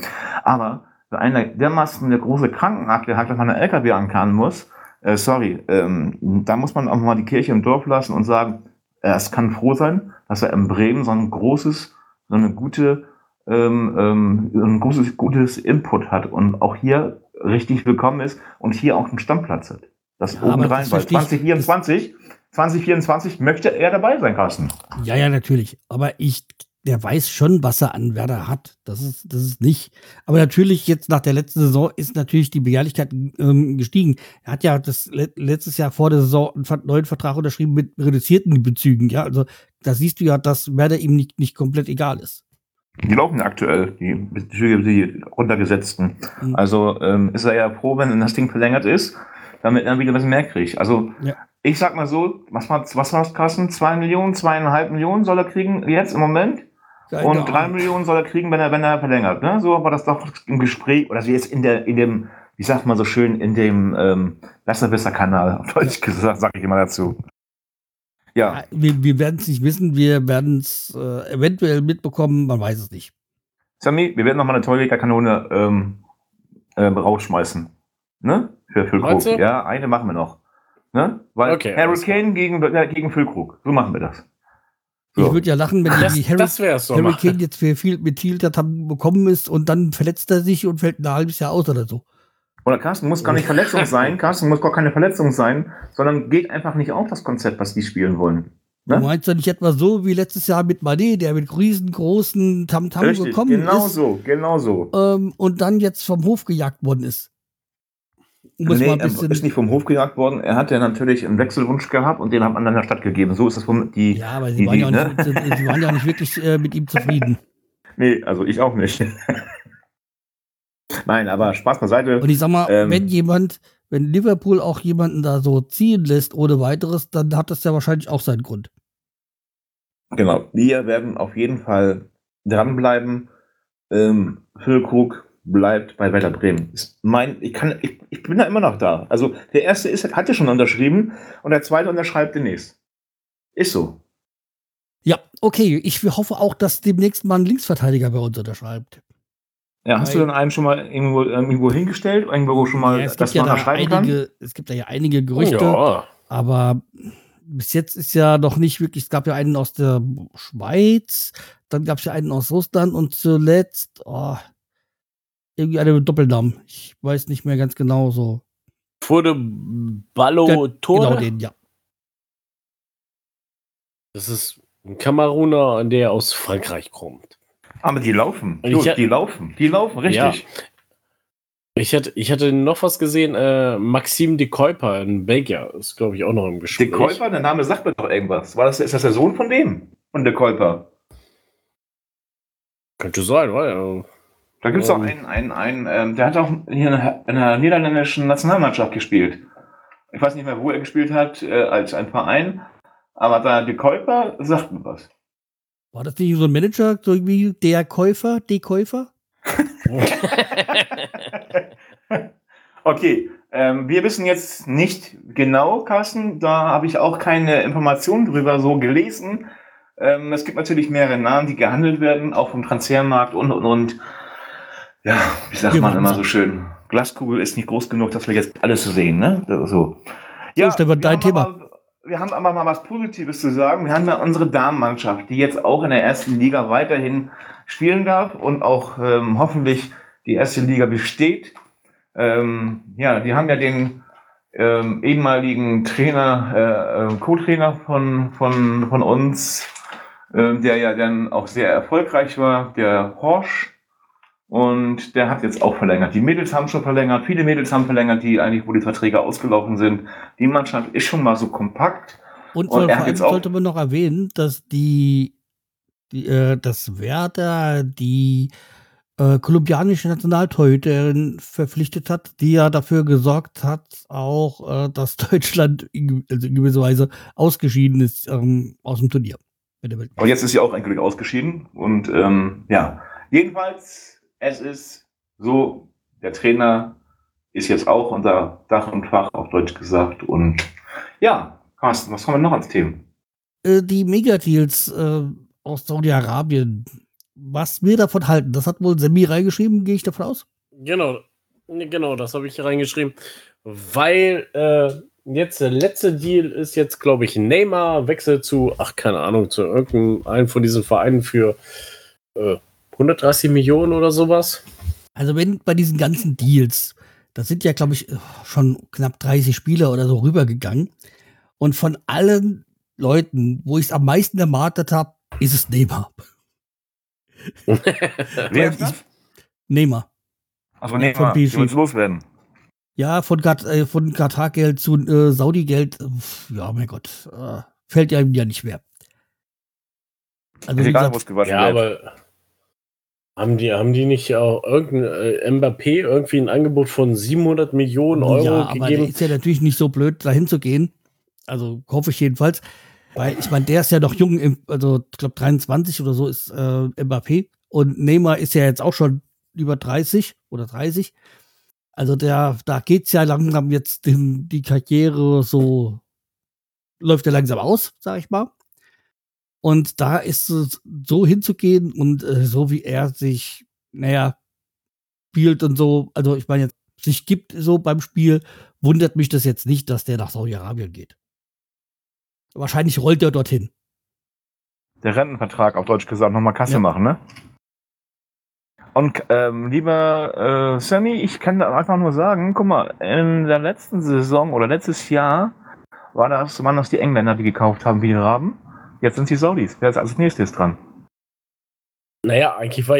Aber einer dermaßen eine große Krankenakte hat, dass man einen LKW ankarren muss, äh, sorry, ähm, da muss man auch mal die Kirche im Dorf lassen und sagen, äh, es kann froh sein, dass er in Bremen so ein großes, so eine gute, ähm, ähm, ein großes, gutes Input hat und auch hier richtig willkommen ist und hier auch einen Stammplatz hat. Das Ja, obendrein, das weil verstehe ich. 2024, 2024 möchte er dabei sein, Carsten. Ja, ja, natürlich. Aber ich, der weiß schon, was er an Werder hat. Das ist, das ist nicht. Aber natürlich, jetzt nach der letzten Saison ist natürlich die Begehrlichkeit ähm, gestiegen. Er hat ja das le letztes Jahr vor der Saison einen neuen Vertrag unterschrieben mit reduzierten Bezügen. Ja, also da siehst du ja, dass Werder ihm nicht, nicht komplett egal ist. Die laufen aktuell, die Bezüge, die runtergesetzten. Mhm. Also ähm, ist er ja froh, wenn das Ding verlängert ist, damit er wieder ein bisschen mehr kriegt. Also Ja. ich sag mal so, was war was war's, Carsten? Zwei Millionen, zweieinhalb Millionen soll er kriegen jetzt im Moment? Keine Und drei Ahnung. Millionen soll er kriegen, wenn er, wenn er verlängert. Ne? So war das doch im Gespräch, oder jetzt in der, in dem, ich sag mal so schön, in dem ähm, Besser-Besser-Kanal, auf Deutsch gesagt, sag ich immer dazu. Ja. Wir, wir werden es nicht wissen, wir werden es äh, eventuell mitbekommen, man weiß es nicht. Sammy, wir werden noch mal eine Torjägerkanone ähm, äh, rausschmeißen. Ne? Für Füllkrug. Ja, eine machen wir noch. Ne? Weil Okay. Kane gegen, äh, gegen Füllkrug. So machen wir das. So. Ich würde ja lachen, wenn Das, die Harry, das doch Harry. Kane jetzt für viel mit Thiel haben bekommen ist und dann verletzt er sich und fällt ein halbes Jahr aus oder so. Oder Carsten muss gar nicht Verletzung sein. Carsten muss gar keine Verletzung sein, sondern geht einfach nicht auf das Konzept, was die spielen wollen. Du Ne? meinst ja nicht etwa so wie letztes Jahr mit Mané, der mit riesengroßen Tamtam Richtig, gekommen genau ist so, genau so. ähm, und dann jetzt vom Hof gejagt worden ist. Nee, er ist nicht vom Hof gejagt worden. Er hat ja natürlich einen Wechselwunsch gehabt und den hat man dann der Stadt gegeben. So ist das vom, die. ja, aber sie die- waren, ja auch die, nicht, sie, sie waren ja auch nicht wirklich äh, mit ihm zufrieden. Nee, also ich auch nicht. Nein, aber Spaß beiseite. Und ich sag mal, Ähm. wenn jemand, wenn Liverpool auch jemanden da so ziehen lässt ohne weiteres, dann hat das ja wahrscheinlich auch seinen Grund. Genau. Wir werden auf jeden Fall dranbleiben. Ähm, Füllkrug bleibt bei Werder Bremen. Ist mein, ich, kann, ich, ich bin da immer noch da. Also der erste ist, hat ja schon unterschrieben und der zweite unterschreibt demnächst. Ist so. Ja, okay. Ich hoffe auch, dass demnächst mal ein Linksverteidiger bei uns unterschreibt. Ja, hast du dann einen schon mal irgendwo, irgendwo hingestellt? Irgendwo schon mal, Ja, es, dass gibt ja man da unterschreiben kann? einige, es gibt da ja einige Gerüchte, Ja. aber bis jetzt ist ja noch nicht wirklich, es gab ja einen aus der Schweiz, dann gab es ja einen aus Russland und zuletzt, oh, irgendwie einer mit Doppelnamen. Ich weiß nicht mehr ganz genau so. Wurde Ballo Genau Tore? den, ja. Das ist ein Kameruner, der aus Frankreich kommt. Aber die laufen. Du, ich- die laufen. Die laufen, richtig. Ich hatte, ich hatte noch was gesehen, äh, Maxime de Kuiper in Belgier ist, glaube ich, auch noch im Gespräch. De Kuiper, der Name sagt mir doch irgendwas. War das, ist das der Sohn von dem? Von De Kuiper? Könnte sein, weil Da gibt es Ähm. auch einen, einen, einen ähm, der hat auch hier in der, in der niederländischen Nationalmannschaft gespielt. Ich weiß nicht mehr, wo er gespielt hat, äh, als ein Verein. Aber da De Kuiper sagt mir was. War das nicht so ein Manager, so irgendwie der Käufer, die Käufer? Okay, ähm, wir wissen jetzt nicht genau, Carsten, da habe ich auch keine Informationen drüber so gelesen. Ähm, es gibt natürlich mehrere Namen, die gehandelt werden, auch vom Transfermarkt und und und. Ja, wie sagt Wir man immer so schön? Glaskugel ist nicht groß genug, dass wir jetzt alles sehen, ne? Das So. Stefan, wir dein haben Thema. Aber, wir haben aber mal was Positives zu sagen. Wir haben ja unsere Damenmannschaft, die jetzt auch in der ersten Liga weiterhin spielen darf und auch ähm, hoffentlich die erste Liga besteht. Ähm, ja, die haben ja den ähm, ehemaligen Trainer, äh, äh, Co-Trainer von, von, von uns, ähm, der ja dann auch sehr erfolgreich war, der Horsch. Und der hat jetzt auch verlängert. Die Mädels haben schon verlängert, viele Mädels haben verlängert, die eigentlich, wo die Verträge ausgelaufen sind. Die Mannschaft ist schon mal so kompakt. Und, Und vor allem sollte man noch erwähnen, dass die, die äh, das Werder die äh, kolumbianische Nationaltorhüterin verpflichtet hat, die ja dafür gesorgt hat, auch, äh, dass Deutschland in, also in gewisser Weise ausgeschieden ist ähm, aus dem Turnier. Aber jetzt ist sie auch endgültig ausgeschieden. Und ähm, ja, jedenfalls, es ist so, der Trainer ist jetzt auch unser Dach und Fach, auf Deutsch gesagt. Und ja, Carsten, was haben wir noch als Themen? Äh, die Megadeals äh, aus Saudi-Arabien, was wir davon halten, das hat wohl Semi reingeschrieben, gehe ich davon aus. Genau, genau, das habe ich hier reingeschrieben, weil äh, jetzt der letzte Deal ist jetzt, glaube ich, Neymar wechselt zu, ach keine Ahnung, zu irgendeinem von diesen Vereinen für äh, 130 Millionen oder sowas. Also wenn bei diesen ganzen Deals, das sind ja, glaube ich, schon knapp 30 Spieler oder so rübergegangen. Und von allen Leuten, wo ich es am meisten erwartet habe, ist es Neymar. Wer ist das? Neymar. Also mal, PSG. die uns loswerden. Ja, von, Kat äh, von Katar-Geld zu äh, Saudi-Geld, ja, mein Gott, äh, fällt ja ihm ja nicht mehr. Also, Ist egal, wo gesagt, es gewaschen Ja, wird. aber haben die, haben die nicht auch irgendein äh, Mbappé irgendwie ein Angebot von 700 Millionen Euro ja, aber der gegeben? ist ja natürlich nicht so blöd, dahin zu gehen. Also hoffe ich jedenfalls. Weil ich meine, der ist ja noch jung, also ich glaube 23 oder so ist äh, Mbappé. Und Neymar ist ja jetzt auch schon über 30 oder 30. Also der, da geht's ja langsam jetzt dem, die Karriere so, läuft ja langsam aus, sag ich mal. Und da ist es so hinzugehen und äh, so wie er sich, naja, spielt und so, also ich meine jetzt, sich gibt so beim Spiel, wundert mich das jetzt nicht, dass der nach Saudi-Arabien geht. Wahrscheinlich rollt er dorthin. Der Rentenvertrag, auf Deutsch gesagt, nochmal Kasse Ja. machen, ne? Und ähm, lieber äh, Sammy, ich kann da einfach nur sagen, guck mal, in der letzten Saison oder letztes Jahr war das, waren das die Engländer, die gekauft haben wie die Raben. Jetzt sind die Saudis. Wer ist als nächstes dran? Naja, eigentlich war,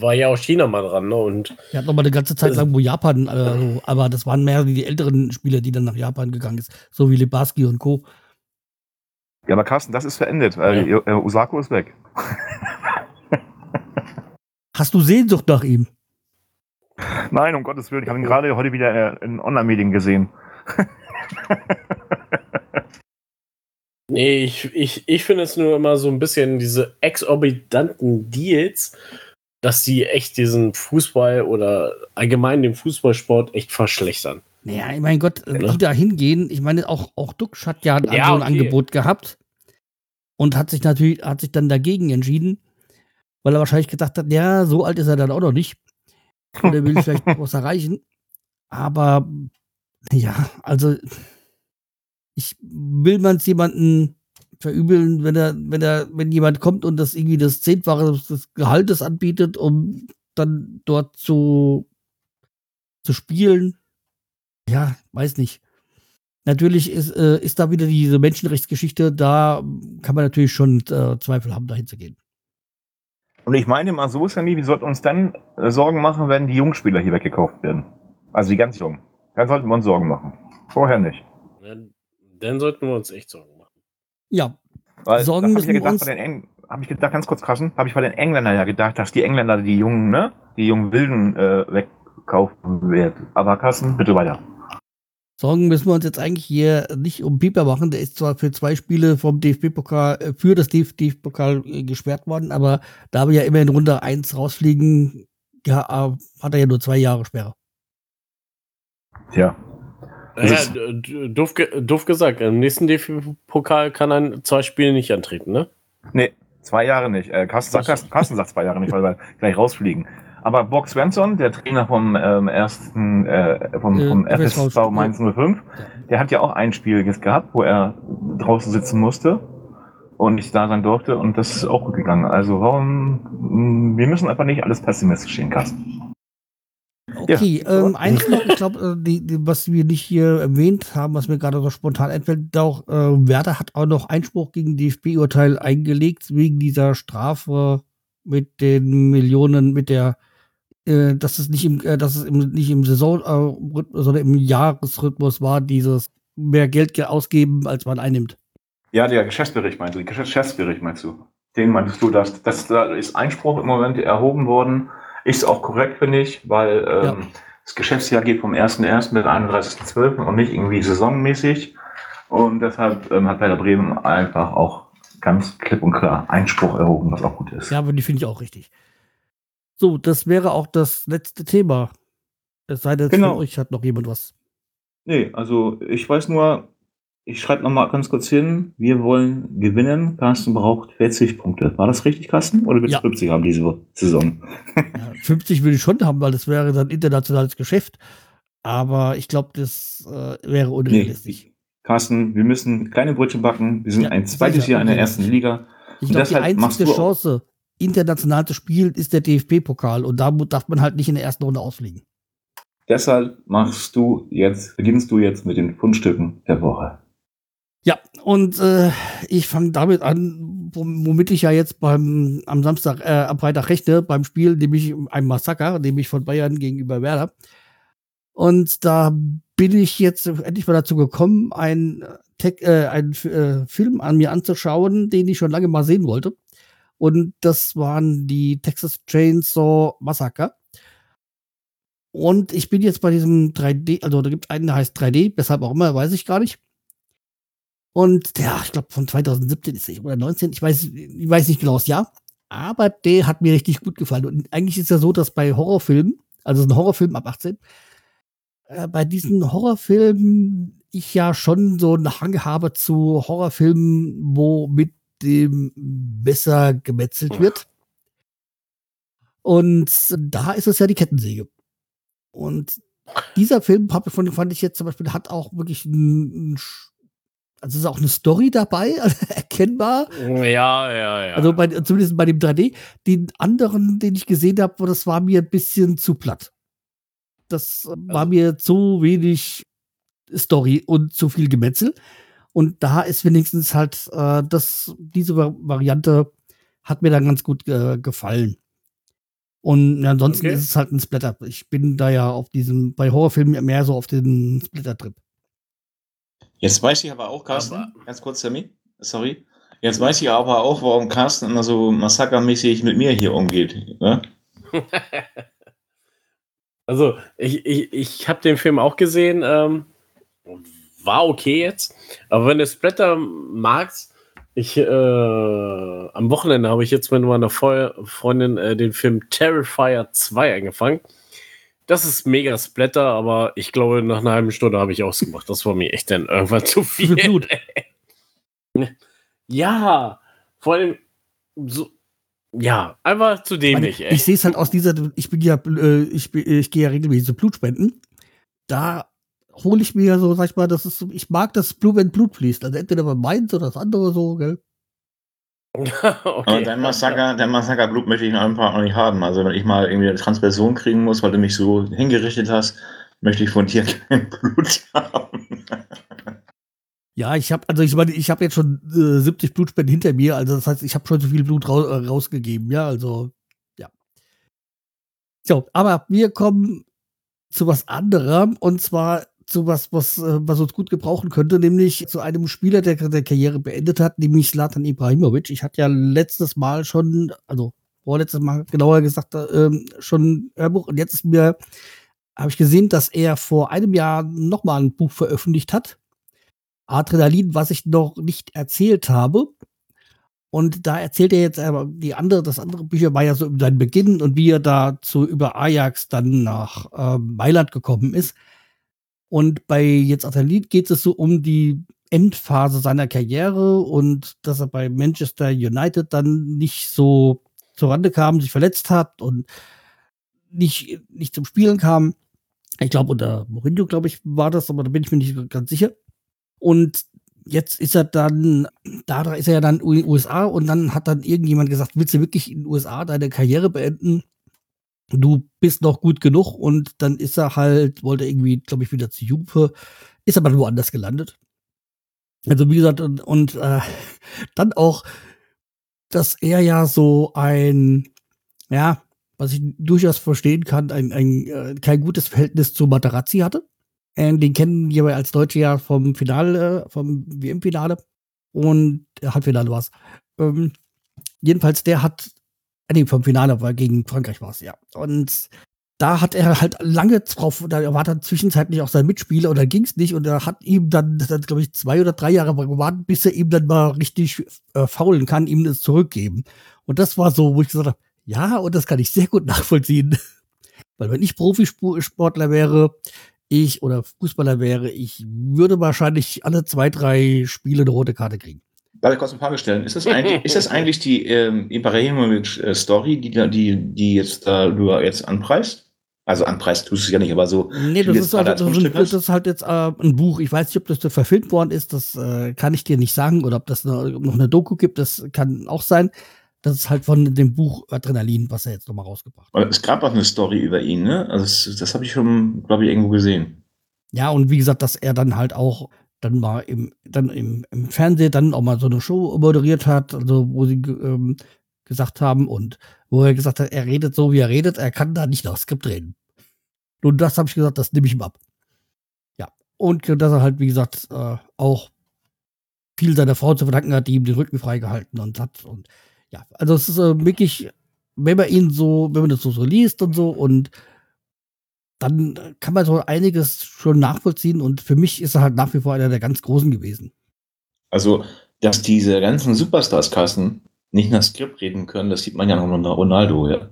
war ja auch China mal dran, ne? Und Er hat noch mal eine ganze Zeit lang, wo Japan, äh, aber das waren mehr die älteren Spieler, die dann nach Japan gegangen ist, so wie Lebarski und Co. Ja, aber Carsten, das ist verendet, weil Ja. äh, Osako ist weg. Hast du Sehnsucht nach ihm? Nein, um Gottes Willen, ich habe ihn gerade heute wieder äh, in Online-Medien gesehen. nee, ich, ich, ich finde es nur immer so ein bisschen diese exorbitanten Deals, dass die echt diesen Fußball oder allgemein den Fußballsport echt verschlechtern. Naja, ich mein Gott, Ja. die da hingehen, ich meine, auch, auch Duxch hat ja, Ja, so ein okay. Angebot gehabt und hat sich natürlich, hat sich dann dagegen entschieden, weil er wahrscheinlich gedacht hat, ja, so alt ist er dann auch noch nicht. Und er will vielleicht noch was erreichen. Aber ja, also ich will man es jemanden verübeln, wenn er, wenn er, wenn jemand kommt und das irgendwie das Zehnfache des Gehaltes anbietet, um dann dort zu, zu spielen. Ja, weiß nicht. Natürlich ist, äh, ist da wieder diese Menschenrechtsgeschichte, da kann man natürlich schon äh, Zweifel haben, dahin zu gehen. Und ich meine mal so, Sammy, wir sollten uns dann äh, Sorgen machen, wenn die Jungspieler hier weggekauft werden. Also die ganz Jungen. Dann sollten wir uns Sorgen machen. Vorher nicht. Dann, sollten wir uns echt Sorgen machen. Ja, Weil Sorgen das hab ich ja müssen wir gedacht, uns- bei den Eng habe ich gedacht, ganz kurz kraschen, habe ich bei den Engländern ja gedacht, dass die Engländer die jungen, ne, die jungen Wilden äh, wegkaufen werden. Aber Carsten, bitte weiter. Sorgen müssen wir uns jetzt eigentlich hier nicht um Pieper machen. Der ist zwar für zwei Spiele vom DFB-Pokal, äh, für das DFB-Pokal äh, gesperrt worden, aber da wir ja immer in Runde 1 rausfliegen, ja, äh, hat er ja nur zwei Jahre Sperre. Tja. D- d- doof, ge doof gesagt, im nächsten DFB-Pokal kann er zwei Spiele nicht antreten, ne? Nee, zwei Jahre nicht. Äh, Carsten, sagt, Carsten, Carsten sagt zwei Jahre nicht, weil wir gleich rausfliegen. Aber Bob Svensson, der Trainer vom ähm, ersten, äh, vom, Äh, vom FSV FSV Mainz 05, der hat ja auch ein Spiel gehabt, wo er draußen sitzen musste und nicht da sein durfte und das ist auch gut gegangen. Also warum, mh, wir müssen einfach nicht alles pessimistisch sehen, Carsten. Okay, ähm, eins noch, ich glaube, äh, die, die, was wir nicht hier erwähnt haben, was mir gerade so spontan einfällt, auch äh, Werder hat auch noch Einspruch gegen DFB-Urteil eingelegt, wegen dieser Strafe mit den Millionen, mit der, äh, dass es nicht im, äh, dass es im, nicht im Saison, äh, sondern im Jahresrhythmus war, dieses mehr Geld ge- ausgeben, als man einnimmt. Ja, der Geschäftsbericht meinst du, den Geschäftsbericht meinst du? Den meintest du, dass, dass da ist Einspruch im Moment erhoben worden. Ist auch korrekt, finde ich, weil ähm, Ja. das Geschäftsjahr geht vom 1.1. bis 31.12. und nicht irgendwie saisonmäßig. Und deshalb ähm, hat Werder Bremen einfach auch ganz klipp und klar Einspruch erhoben, was auch gut ist. Ja, aber die finde ich auch richtig. So, das wäre auch das letzte Thema. Es sei denn, Genau. von euch hat noch jemand was. Nee, also ich weiß nur, ich schreibe nochmal ganz kurz hin, wir wollen gewinnen. Carsten braucht 40 Punkte. War das richtig, Carsten? Oder willst du Ja. 50 haben diese Saison? Ja, 50 würde ich schon haben, weil das wäre dann internationales Geschäft. Aber ich glaube, das äh, wäre unrealistisch. Carsten, wir müssen kleine Brötchen backen. Wir sind Ja, ein zweites sicher, Jahr in der ersten Liga. Ich glaube, die einzige Chance, international zu spielen, ist der DFB-Pokal. Und da darf man halt nicht in der ersten Runde ausfliegen. Deshalb machst du jetzt, beginnst du jetzt mit den Fundstücken der Woche. Ja, und äh, ich fange damit an, wom- womit ich ja jetzt beim am Samstag, äh, am Freitag rechne, beim Spiel, nämlich ein Massaker, nämlich von Bayern gegenüber Werder. Und da bin ich jetzt endlich mal dazu gekommen, ein, Tech, äh, einen äh, Film an mir anzuschauen, den ich schon lange mal sehen wollte. Und das waren die Texas Chainsaw Massacre. Und ich bin jetzt bei diesem 3D, also da gibt einen, der heißt 3D, weshalb auch immer, weiß ich gar nicht. Und der, ich glaube, von 2017 ist er oder 19, ich weiß, ich weiß nicht genau das Jahr, aber der hat mir richtig gut gefallen. Und eigentlich ist ja so, dass bei Horrorfilmen, also so ein Horrorfilm ab 18, äh, bei diesen Horrorfilmen ich ja schon so einen Hang habe zu Horrorfilmen, wo mit dem besser gemetzelt wird. Und da ist es ja die Kettensäge. Und dieser Film von fand ich jetzt zum Beispiel hat auch wirklich ein, also ist auch eine Story dabei, also erkennbar. Ja, ja, ja. Also bei, zumindest bei dem 3D. Den anderen, den ich gesehen habe, das war mir ein bisschen zu platt. Das also, war mir zu wenig Story und zu viel Gemetzel. Und da ist wenigstens halt äh, das, diese Variante hat mir dann ganz gut äh, gefallen. Und ansonsten okay. ist es halt ein Splatter. Ich bin da ja auf diesem, bei Horrorfilmen mehr so auf den Splatter-Trip. Jetzt weiß ich aber auch, Carsten, aber ganz kurz, Sammy, sorry. Jetzt weiß ich aber auch, warum Carsten immer so massakermäßig mit mir hier umgeht. Ne? also, ich, ich, ich habe den Film auch gesehen. Ähm, war okay jetzt. Aber wenn du Splatter magst, ich, äh, am Wochenende habe ich jetzt mit meiner Freundin äh, den Film Terrifier 2 angefangen. Das ist mega Splatter, aber ich glaube, nach einer halben Stunde habe ich ausgemacht. Das war mir echt dann irgendwann zu viel. Blut. ja, vor allem so, ja, einfach zu dämlich. Ich, ich sehe es halt aus dieser, ich bin ja, äh, ich, ich gehe ja regelmäßig so Blutspenden. Da hole ich mir so, sag ich mal, das ist, ich mag das Blut, wenn Blut fließt. Also entweder bei meins oder das andere so, gell? okay. Aber dein Massaker, dein Massaker-Blut möchte ich einfach noch nicht haben. Also wenn ich mal irgendwie eine Transperson kriegen muss, weil du mich so hingerichtet hast, möchte ich von dir kein Blut haben. Ja, ich habe also ich meine, ich habe jetzt schon äh, 70 Blutspenden hinter mir, also das heißt, ich habe schon so viel Blut ra äh, rausgegeben, ja, also ja. So, aber wir kommen zu was anderem und zwar zu was, was, äh, was uns gut gebrauchen könnte, nämlich zu einem Spieler, der der Karriere beendet hat, nämlich Slatan Ibrahimovic. Ich hatte ja letztes Mal schon, also vorletztes Mal genauer gesagt, äh, schon Hörbuch und jetzt ist mir, habe ich gesehen, dass er vor einem Jahr nochmal ein Buch veröffentlicht hat. Adrenalin, was ich noch nicht erzählt habe. Und da erzählt er jetzt aber die andere, das andere Bücher war ja so über seinen Beginn und wie er dazu über Ajax dann nach äh, Mailand gekommen ist. Und bei jetzt Athlete geht es so um die Endphase seiner Karriere und dass er bei Manchester United dann nicht so zurande kam, sich verletzt hat und nicht, nicht zum Spielen kam. Ich glaube, unter Mourinho, glaube ich, war das, aber da bin ich mir nicht ganz sicher. Und jetzt ist er dann, da ist er ja dann in den USA und dann hat dann irgendjemand gesagt, willst du wirklich in den USA deine Karriere beenden? Du bist noch gut genug und dann ist er halt, wollte irgendwie, glaube ich, wieder zu Jupe, ist aber woanders gelandet. Also wie gesagt, und, und äh, dann auch, dass er ja so ein, ja, was ich durchaus verstehen kann, ein, ein äh, kein gutes Verhältnis zu Materazzi hatte. Äh, den kennen wir als Deutsche ja vom Finale, vom WM-Finale und Halbfinale war es. Ähm, jedenfalls, der hat nee, vom Finale war gegen Frankreich war es, ja. Und da hat er halt lange drauf, da war dann zwischenzeitlich auch sein Mitspieler und dann ging es nicht und er hat ihm dann, dann glaube ich, zwei oder drei Jahre gewartet, bis er ihm dann mal richtig äh, faulen kann, ihm das zurückgeben. Und das war so, wo ich gesagt habe, ja, und das kann ich sehr gut nachvollziehen. Weil wenn ich Profisportler wäre, ich oder Fußballer wäre, ich würde wahrscheinlich alle zwei, drei Spiele eine rote Karte kriegen. Darf ich kurz eine Frage stellen? Ist das eigentlich, ist das eigentlich die ähm, Ibrahimovic-Story, die, die, die jetzt äh, du jetzt anpreist? Also anpreist tust du es ja nicht, aber so. Nee, das ist, halt, das, das ist, halt jetzt äh, ein Buch. Ich weiß nicht, ob das verfilmt worden ist, das äh, kann ich dir nicht sagen. Oder ob das eine, noch eine Doku gibt, das kann auch sein. Das ist halt von dem Buch Adrenalin, was er jetzt nochmal rausgebracht hat. Es gab auch eine Story über ihn, ne? Also das, das habe ich schon, glaube ich, irgendwo gesehen. Ja, und wie gesagt, dass er dann halt auch dann mal im, dann im, im Fernsehen dann auch mal so eine Show moderiert hat, also wo sie ähm, gesagt haben und wo er gesagt hat, er redet so, wie er redet, er kann da nicht nach Skript reden. Und das habe ich gesagt, das nehme ich ihm ab. Ja. Und dass er halt, wie gesagt, äh, auch viel seiner Frau zu verdanken hat, die ihm den Rücken freigehalten und hat. Und ja, also es ist äh, wirklich, wenn man ihn so, wenn man das so, so liest und so und dann kann man so einiges schon nachvollziehen und für mich ist er halt nach wie vor einer der ganz Großen gewesen. Also, dass diese ganzen Superstars-Kassen nicht nach Skript reden können, das sieht man ja noch unter Ronaldo, ja.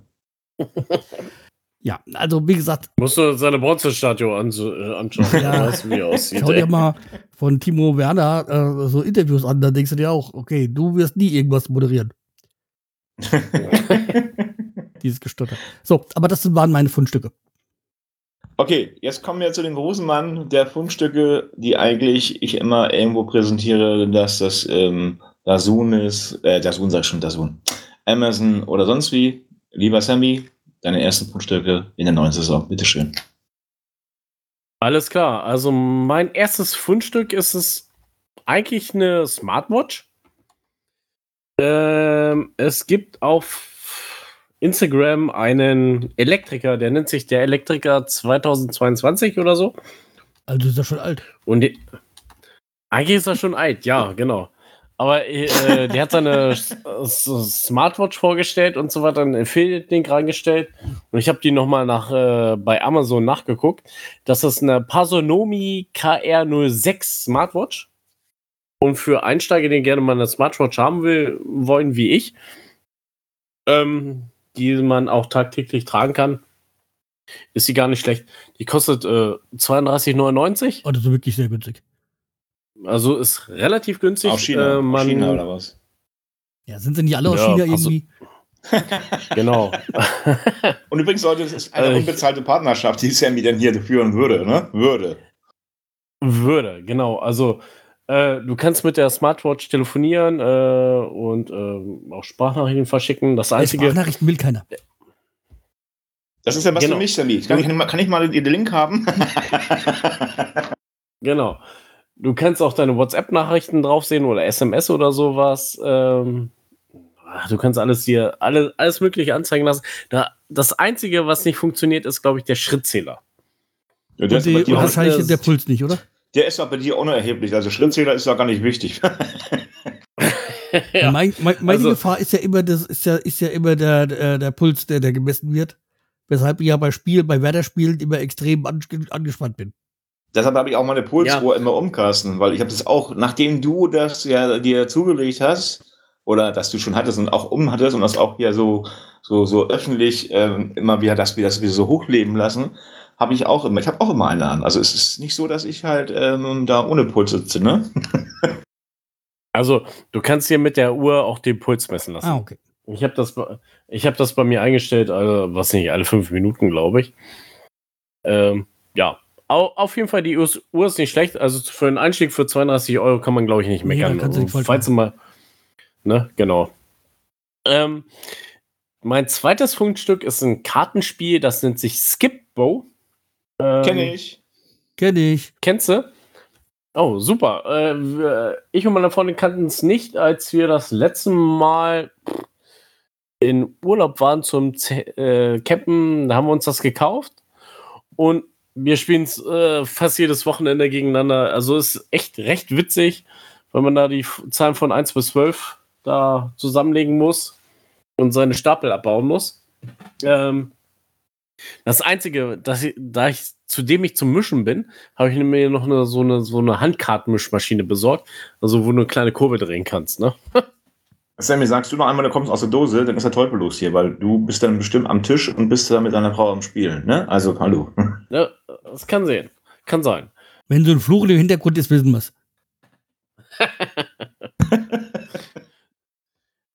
Ja, also wie gesagt, Musst du seine Bronzestatue an, äh, anschauen, Ja. du, wie er aussieht. schau dir mal von Timo Werner äh, so Interviews an, dann denkst du dir auch, okay, du wirst nie irgendwas moderieren. Dieses Gestotter. So, aber das waren meine Fundstücke. Okay, jetzt kommen wir zu dem großen Mann der Fundstücke, die eigentlich ich immer irgendwo präsentiere, dass das ähm, Dazun ist, äh, Dazun sag schon, Dazun, Amazon oder sonst wie. Lieber Sammy, deine ersten Fundstücke in der neuen Saison, bitteschön. Alles klar. Also mein erstes Fundstück ist es eigentlich eine Smartwatch. Ähm, es gibt auf Instagram einen Elektriker, der nennt sich der Elektriker 2022 oder so. Also ist er schon alt. Und die, eigentlich ist er schon alt, ja, genau. Aber äh, der hat seine Smartwatch vorgestellt und so weiter, einen Affiliate-Link reingestellt. Und ich habe die nochmal nach, äh, bei Amazon nachgeguckt. Das ist eine Pasonomi KR06 Smartwatch. Und für Einsteiger, die gerne mal eine Smartwatch haben will, wollen wie ich, ähm, die man auch tagtäglich tragen kann, ist sie gar nicht schlecht. Die kostet äh, 32,99. Oh, das ist wirklich sehr günstig. Also ist relativ günstig. Aus China, Äh, man, China oder was? Ja, sind sie nicht alle aus Ja, China also- irgendwie? Genau. Und übrigens, Leute, das ist eine Äh, unbezahlte Partnerschaft, die Sammy dann hier führen würde, ne? Würde. Würde, genau. Also äh, du kannst mit der Smartwatch telefonieren äh, und äh, auch Sprachnachrichten verschicken. Das einzige. Sprachnachrichten will keiner. Das ist ja was Genau. für mich, Sammy. Kann ich, mal- kann ich mal den Link haben? Genau. Du kannst auch deine WhatsApp-Nachrichten drauf sehen oder SMS oder sowas. Ähm, du kannst alles hier, alle, alles Mögliche anzeigen lassen. Da, das Einzige, was nicht funktioniert, ist, glaube ich, der Schrittzähler. Ja, der, Und, die, wahrscheinlich das- der Puls nicht, oder? Der ist auch bei dir unerheblich. Also Schrittzähler ist doch gar nicht wichtig. Ja. Mein, mein, meine Also- Gefahr ist ja immer, das ist ja, ist ja immer der, der, der Puls, der, der gemessen wird. Weshalb ich ja bei Spielen, bei Werder-Spielen immer extrem ange angespannt bin. Deshalb habe ich auch meine Pulsuhr immer umkasten, weil ich habe das auch, nachdem du das ja dir zugelegt hast, oder dass du schon hattest und auch umhattest und das auch hier so, so, so öffentlich ähm, immer wieder das, wieder das wieder so hochleben lassen, habe ich auch immer, ich habe auch immer eine an. Also es ist nicht so, dass ich halt ähm, da ohne Puls sitze, ne? Also, du kannst hier mit der Uhr auch den Puls messen lassen. Ah, okay. Ich habe das, bei- ich hab das bei mir eingestellt, also, was nicht, alle fünf Minuten, glaube ich. Ähm, ja, Au, auf jeden Fall, die Uhr ist, Uhr ist nicht schlecht. Also für einen Einstieg für 32 Euro kann man, glaube ich, nicht meckern. nicht also, falls du mal. Ne, genau. Ähm, mein zweites Funkstück ist ein Kartenspiel, das nennt sich Skipbo. Ähm, Kenne ich. Kenn ich. Kennst du? Oh, super. Äh, ich und meine Freundin kannten es nicht, als wir das letzte Mal in Urlaub waren zum Z äh, Campen. Da haben wir uns das gekauft und wir spielen es äh, fast jedes Wochenende gegeneinander. Also ist echt recht witzig, wenn man da die Zahlen von 1 bis 12 da zusammenlegen muss und seine Stapel abbauen muss. Ähm, das Einzige, dass ich, da ich, zu dem ich zum Mischen bin, habe ich mir noch eine, so eine, so eine Handkartenmischmaschine besorgt, also wo du eine kleine Kurbel drehen kannst, ne? Sammy, sagst du noch einmal, du kommst aus der Dose, dann ist der Teufel los hier, weil du bist dann bestimmt am Tisch und bist da mit deiner Frau am Spielen, ne? Also, hallo. Ja, das kann sehen. Kann sein. Wenn so ein Fluch im Hintergrund ist, wissen wir's.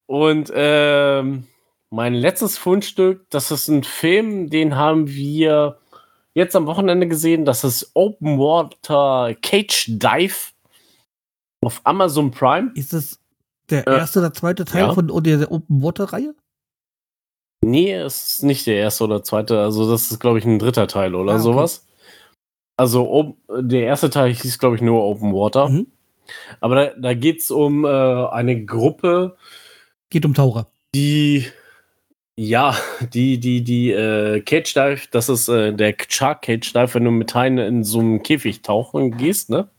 Und ähm, mein letztes Fundstück, das ist ein Film, den haben wir jetzt am Wochenende gesehen. Das ist Open Water Cage Dive auf Amazon Prime. Ist das der Äh, erste oder zweite Teil ja. von der Open Water Reihe? Nee, es ist nicht der erste oder zweite. Also, das ist, glaube ich, ein dritter Teil oder Ah, okay. sowas. Also, der erste Teil hieß, glaube ich, nur Open Water. Mhm. Aber da, da geht es um äh, eine Gruppe, Geht um Taucher. die, ja, die, die, die äh, Cage Dive, das ist äh, der Shark Cage Dive, wenn du mit Haien in so einem Käfig tauchen gehst, ne?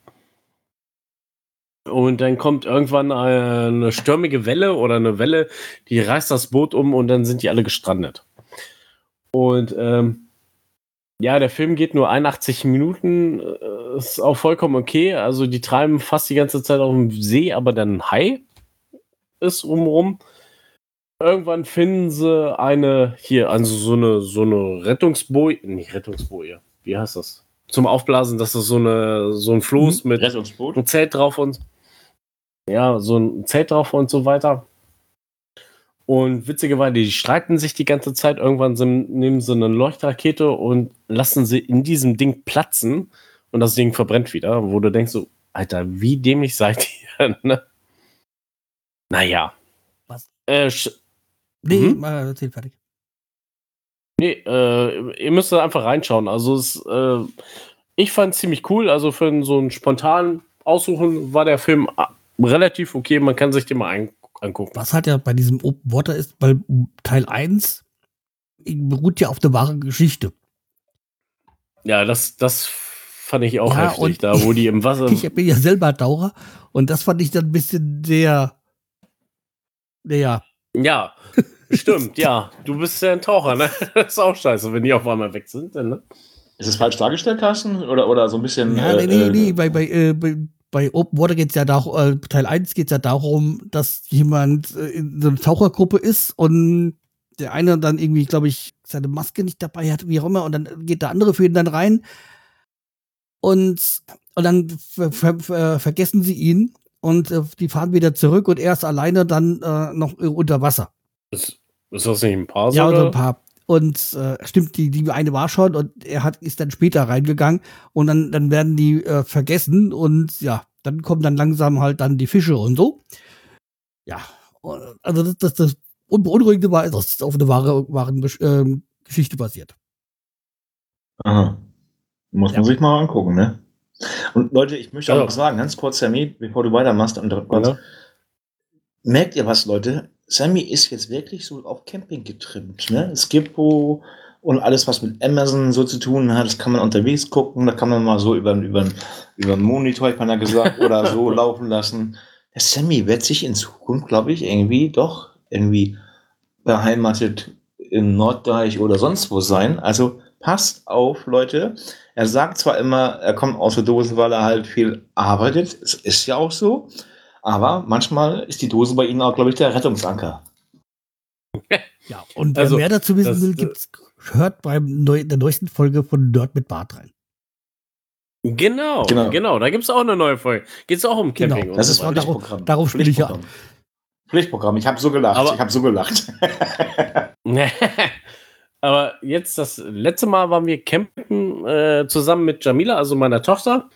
Und dann kommt irgendwann eine stürmige Welle oder eine Welle, die reißt das Boot um und dann sind die alle gestrandet. Und ähm, ja, der Film geht nur 81 Minuten, äh, ist auch vollkommen okay. Also die treiben fast die ganze Zeit auf dem See, aber dann ein Hai ist rumrum. Irgendwann finden sie eine, hier, also so eine, so eine Rettungsboje, nicht Rettungsboje, wie heißt das? Zum Aufblasen, das ist so eine, so ein Floß mit Rettungsboot. ein Zelt drauf und ja, so ein Zelt drauf und so weiter. Und witzigerweise, die streiten sich die ganze Zeit. Irgendwann sind, nehmen sie eine Leuchtrakete und lassen sie in diesem Ding platzen und das Ding verbrennt wieder, wo du denkst so, Alter, wie dämlich seid ihr, ne? Naja. Was? Äh, sch- Nee, Mhm. mal erzähl fertig. Nee, äh, ihr müsst da einfach reinschauen. Also es, äh, ich fand es ziemlich cool. Also für so einen spontanen Aussuchen war der Film ah, relativ okay. Man kann sich den mal ein angucken. Was halt ja bei diesem Open Water ist, weil Teil 1 beruht ja auf der wahren Geschichte. Ja, das, das fand ich auch Ja, heftig, da wo die im Wasser. Ich bin ja selber Taucher und das fand ich dann ein bisschen sehr, naja, ja, stimmt, ja. Du bist ja ein Taucher, ne? Das ist auch scheiße, wenn die auf einmal weg sind. Dann, ne? Ist es falsch dargestellt, Carsten? Oder, oder so ein bisschen. ja, äh, nee, nee, äh, nee, bei, bei, äh, bei, bei Open Water geht es ja darum, äh, Teil 1 geht es ja darum, dass jemand äh, in so einer Tauchergruppe ist und der eine dann irgendwie, glaube ich, seine Maske nicht dabei hat, wie auch immer, und dann geht der andere für ihn dann rein und, und dann ver ver ver vergessen sie ihn und äh, die fahren wieder zurück und er ist alleine dann äh, noch äh, unter Wasser. Ist, ist das nicht ein paar Ja, oder? so ein paar. Und äh, stimmt, die, die eine war schon und er hat, ist dann später reingegangen und dann, dann werden die äh, vergessen und ja, dann kommen dann langsam halt dann die Fische und so. Ja, und, also das, das, das Unbeunruhigende war, dass es auf eine wahre, wahren ähm, Geschichte basiert. Aha. Muss man Ja. sich mal angucken, ne? Und Leute, ich möchte auch Ja. noch sagen, ganz kurz, Sammy, bevor du weitermachst, und kurz, Ja. merkt ihr was, Leute? Sammy ist jetzt wirklich so auf Camping getrimmt, ne? Skippo und alles, was mit Amazon so zu tun hat, das kann man unterwegs gucken, da kann man mal so über, über, über einen Monitor, hat man ja gesagt, oder so laufen lassen. Der Sammy wird sich in Zukunft, glaube ich, irgendwie doch irgendwie beheimatet in Norddeich oder sonst wo sein. Also passt auf, Leute. Er sagt zwar immer, er kommt aus der Dose, weil er halt viel arbeitet. Es ist ja auch so. Aber manchmal ist die Dose bei Ihnen auch, glaube ich, der Rettungsanker. Ja, und wer Also, mehr dazu wissen das, will, äh, gibt's, hört beim neu, der neuesten Folge von Nerd mit Bart rein. Genau, Genau. genau, da gibt es auch eine neue Folge. Geht es auch um Genau, Camping und Das so ist darauf- Pflichtprogramm. darauf spiele ich ja Pflichtprogramm. Pflichtprogramm. Ich habe so gelacht. Aber- ich habe so gelacht. Aber jetzt das letzte Mal waren wir campen äh, zusammen mit Jamila, also meiner Tochter.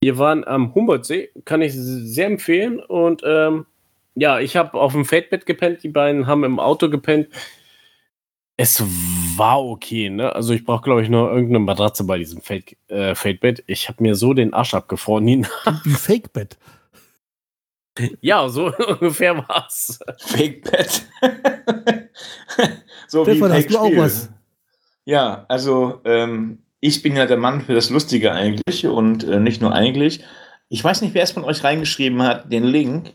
Wir waren am Humboldtsee, kann ich sehr empfehlen. Und ähm, ja, ich habe auf dem Feldbett gepennt, die beiden haben im Auto gepennt. Es war okay, ne? Also ich brauche, glaube ich, nur irgendeine Matratze bei diesem Feld, äh, Feldbett. Ich habe mir so den Arsch abgefroren. Wie Fake-Bett. ja, so ungefähr war's. Fake-Bett. So Stefan, hast du auch was? Ja, also ähm, ich bin ja der Mann für das Lustige eigentlich und äh, nicht nur eigentlich. Ich weiß nicht, wer es von euch reingeschrieben hat, den Link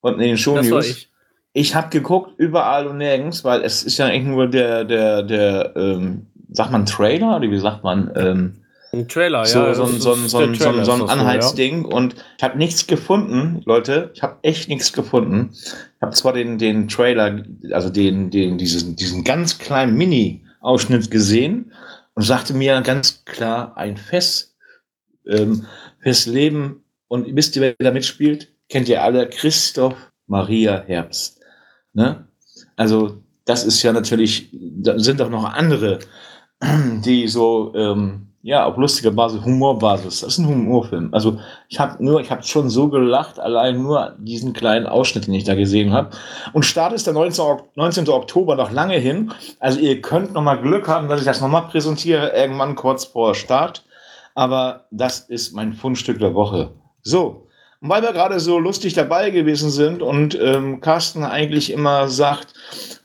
und in den Show Das war News. ich. Ich habe geguckt, überall und nirgends, weil es ist ja eigentlich nur der, der, der, ähm, sagt man Trailer oder wie sagt man? Ähm, Ein Trailer, so, ja. so, so, so, so, Trailer, ein- so ist ein so, ja. Anhaltsding und ich habe nichts gefunden, Leute. Ich habe echt nichts gefunden. Ich habe zwar den, den Trailer, also den, den, diesen, diesen ganz kleinen Mini-Ausschnitt gesehen und sagte mir ganz klar, ein Fest ähm, fürs Leben. Und wisst ihr, wer da mitspielt? Kennt ihr alle? Christoph Maria Herbst. Ne? Also, das ist ja natürlich, da sind doch noch andere, die so, ähm, ja, auf lustiger Basis, Humorbasis. Das ist ein Humorfilm. Also, ich habe nur, ich habe schon so gelacht, allein nur diesen kleinen Ausschnitt, den ich da gesehen habe. Und Start ist der 19. Ok- 19. Oktober noch lange hin. Also, ihr könnt noch mal Glück haben, dass ich das noch mal präsentiere, irgendwann kurz vor Start. Aber das ist mein Fundstück der Woche. So, und weil wir gerade so lustig dabei gewesen sind und ähm, Carsten eigentlich immer sagt,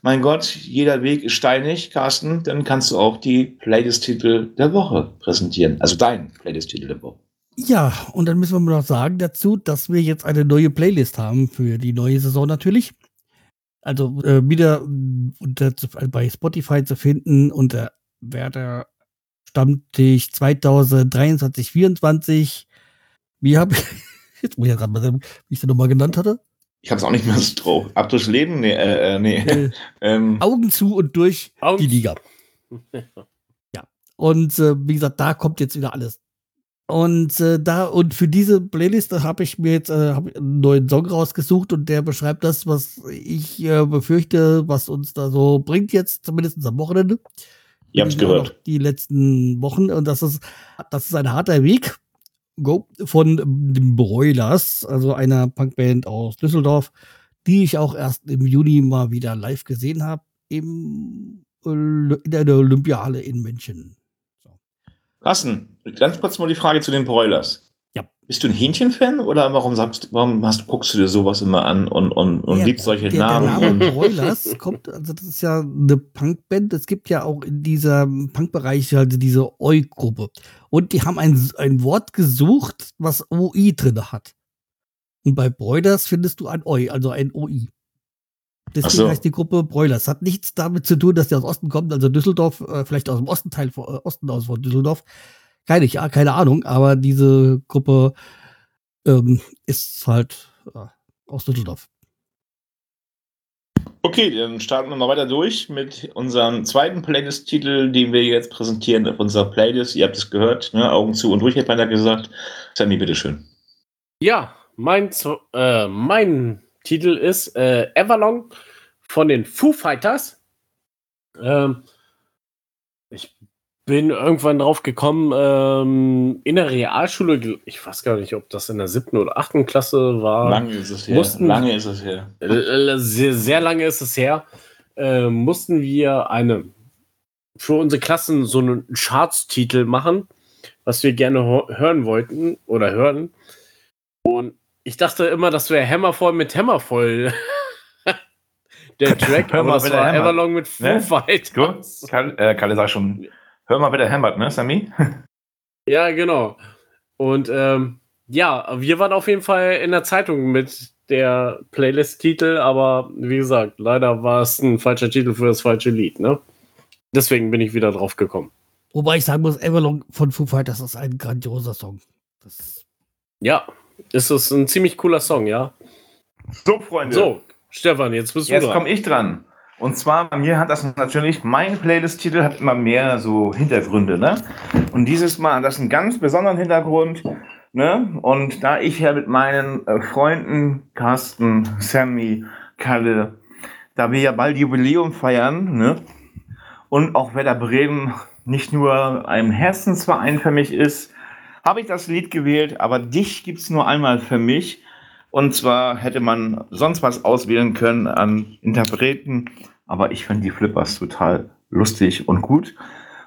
mein Gott, jeder Weg ist steinig, Carsten, dann kannst du auch die Playlist-Titel der Woche präsentieren. Also dein Playlist-Titel der Woche. Ja, und dann müssen wir noch sagen dazu, dass wir jetzt eine neue Playlist haben für die neue Saison natürlich. Also äh, wieder äh, unter, also bei Spotify zu finden unter Werder Stammtisch 2023, 24. Wie habe ich, jetzt muss ich ja gerade mal sagen, wie ich es nochmal genannt hatte. Ich hab's auch nicht mehr so drauf. Ab durchs Leben? Nee, äh, äh, nee. Äh, ähm, Augen zu und durch Augen die Liga. Ja. Und äh, wie gesagt, da kommt jetzt wieder alles. Und äh, da und für diese Playlist habe ich mir jetzt äh, hab einen neuen Song rausgesucht und der beschreibt das, was ich äh, befürchte, was uns da so bringt jetzt, zumindest am Wochenende. Ihr habt's Ja, gehört. Die letzten Wochen und das ist das ist ein harter Weg. Go von den Broilers, also einer Punkband aus Düsseldorf, die ich auch erst im Juni mal wieder live gesehen habe in der Olympiahalle in München. Carsten, ganz kurz mal die Frage zu den Broilers. Ja. Bist du ein Hähnchen-Fan oder warum sagst warum hast, guckst du dir sowas immer an und, und, und Der- liebst solche der, Namen? Der Name Broilers kommt, also das ist ja eine Punkband. Es gibt ja auch in diesem Punkbereich halt diese Oi-Gruppe. Und die haben ein, ein Wort gesucht, was OI drin hat. Und bei Broilers findest du ein Oi, also ein OI. Deswegen so. heißt die Gruppe Broilers. Hat nichts damit zu tun, dass die aus Osten kommt, also Düsseldorf, äh, vielleicht aus dem Ostenteil von, äh, Osten aus von Düsseldorf. Keine, ja, keine Ahnung, aber diese Gruppe ähm, ist halt äh, aus Düsseldorf. Okay, dann starten wir mal weiter durch mit unserem zweiten Playlist-Titel, den wir jetzt präsentieren auf unserer Playlist. Ihr habt es gehört, ne? Augen zu und ruhig, hat man da gesagt. Sammy, bitteschön. Ja, mein, äh, mein Titel ist äh, Everlong von den Foo Fighters. Ähm, bin irgendwann drauf gekommen, ähm, in der Realschule, ich weiß gar nicht, ob das in der siebten oder achten Klasse war. Lange ist es her. Mussten- Lange ist es her. Äh, sehr, sehr lange ist es her, äh, mussten wir eine für unsere Klassen so einen Charts-Titel machen, was wir gerne hören wollten oder hören. Und ich dachte immer, das wäre Hammervoll mit Hammervoll. Der Track, aber das war hämmert. Everlong mit Foo Ne? Fighters. Kalle, äh, Kalle sagt schon, hör mal, wer der hämmert, ne, Sammy? Ja, genau. Und ähm, ja, wir waren auf jeden Fall in der Zeitung mit der Playlist-Titel, aber wie gesagt, leider war es ein falscher Titel für das falsche Lied, ne? Deswegen bin ich wieder drauf gekommen. Wobei ich sagen muss, Everlong von Foo Fighters ist ein grandioser Song. Das, Ja, es ist ein ziemlich cooler Song, ja. So, Freunde. So, Stefan, jetzt bist du Jetzt dran. komme ich dran. Und zwar bei mir hat das natürlich, mein Playlist-Titel hat immer mehr so Hintergründe, ne? Und dieses Mal hat das einen ganz besonderen Hintergrund, ne? Und da ich ja mit meinen äh, Freunden Carsten, Sammy, Kalle, da wir ja bald Jubiläum feiern, ne? Und auch Werder Bremen nicht nur ein Herzensverein für mich ist, habe ich das Lied gewählt, aber dich gibt's nur einmal für mich. Und zwar hätte man sonst was auswählen können an Interpreten, aber ich finde die Flippers total lustig und gut.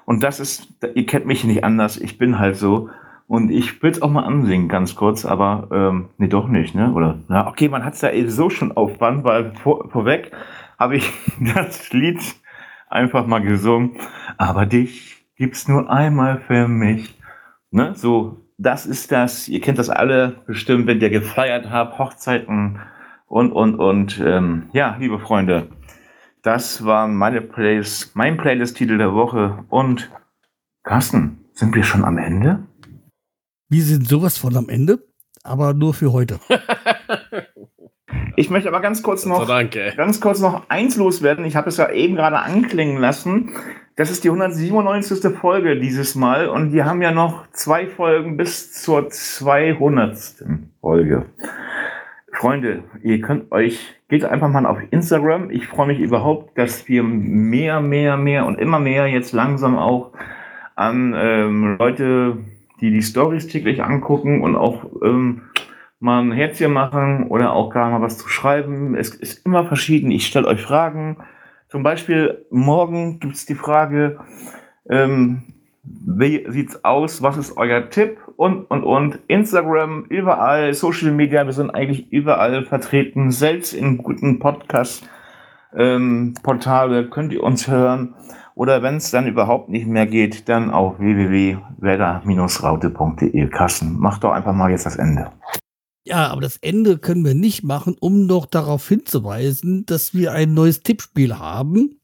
Und das ist, ihr kennt mich nicht anders, ich bin halt so. Und ich will es auch mal ansingen, ganz kurz, aber ähm, nee, doch nicht, ne? Oder, na, okay, man hat es ja eh so schon auf Band, weil vor, vorweg habe ich das Lied einfach mal gesungen. Aber dich gibt's nur einmal für mich. Ne? So, das ist das. Ihr kennt das alle bestimmt, wenn ihr gefeiert habt, Hochzeiten und, und, und. Ähm, ja, liebe Freunde, das waren meine Plays, mein Playlist-Titel der Woche. Und Carsten, sind wir schon am Ende? wir sind sowas von am Ende, aber nur für heute. Ich möchte aber ganz kurz noch So, danke. ganz kurz noch eins loswerden. Ich habe es ja eben gerade anklingen lassen. Das ist die 197. Folge dieses Mal und wir haben ja noch zwei Folgen bis zur 200. Folge. Freunde, ihr könnt euch, geht einfach mal auf Instagram. Ich freue mich überhaupt, dass wir mehr, mehr, mehr und immer mehr jetzt langsam auch an ähm, Leute, die die Stories täglich angucken und auch ähm, mal ein Herzchen machen oder auch gar mal was zu schreiben. Es ist immer verschieden. Ich stelle euch Fragen. Zum Beispiel morgen gibt es die Frage, ähm, wie sieht's aus? Was ist euer Tipp? Und, und, und. Instagram, überall, Social Media, wir sind eigentlich überall vertreten. Selbst in guten Podcast-Portale könnt ihr uns hören. Oder wenn es dann überhaupt nicht mehr geht, dann auf www.werder-raute.de. Kassen, mach doch einfach mal jetzt das Ende. Ja, aber das Ende können wir nicht machen, um noch darauf hinzuweisen, dass wir ein neues Tippspiel haben.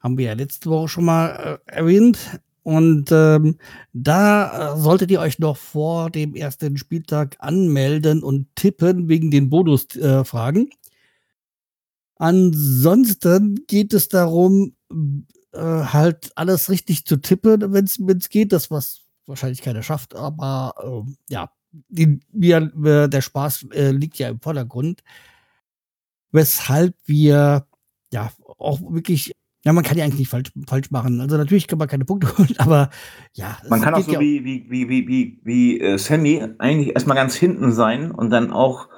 Haben wir ja letzte Woche schon mal äh, erwähnt. Und ähm, da äh, solltet ihr euch noch vor dem ersten Spieltag anmelden und tippen wegen den Bonusfragen. Äh. Ansonsten geht es darum, äh, halt alles richtig zu tippen, wenn es geht. Das, was wahrscheinlich keiner schafft, aber äh, ja, die, wir, der Spaß äh, liegt ja im Vordergrund. Weshalb wir ja auch wirklich ja, man kann ja eigentlich nicht falsch, falsch machen. Also natürlich kann man keine Punkte holen, aber ja. Man kann auch so ja wie, wie, wie, wie, wie, wie äh, Sammy eigentlich erstmal ganz hinten sein und dann auch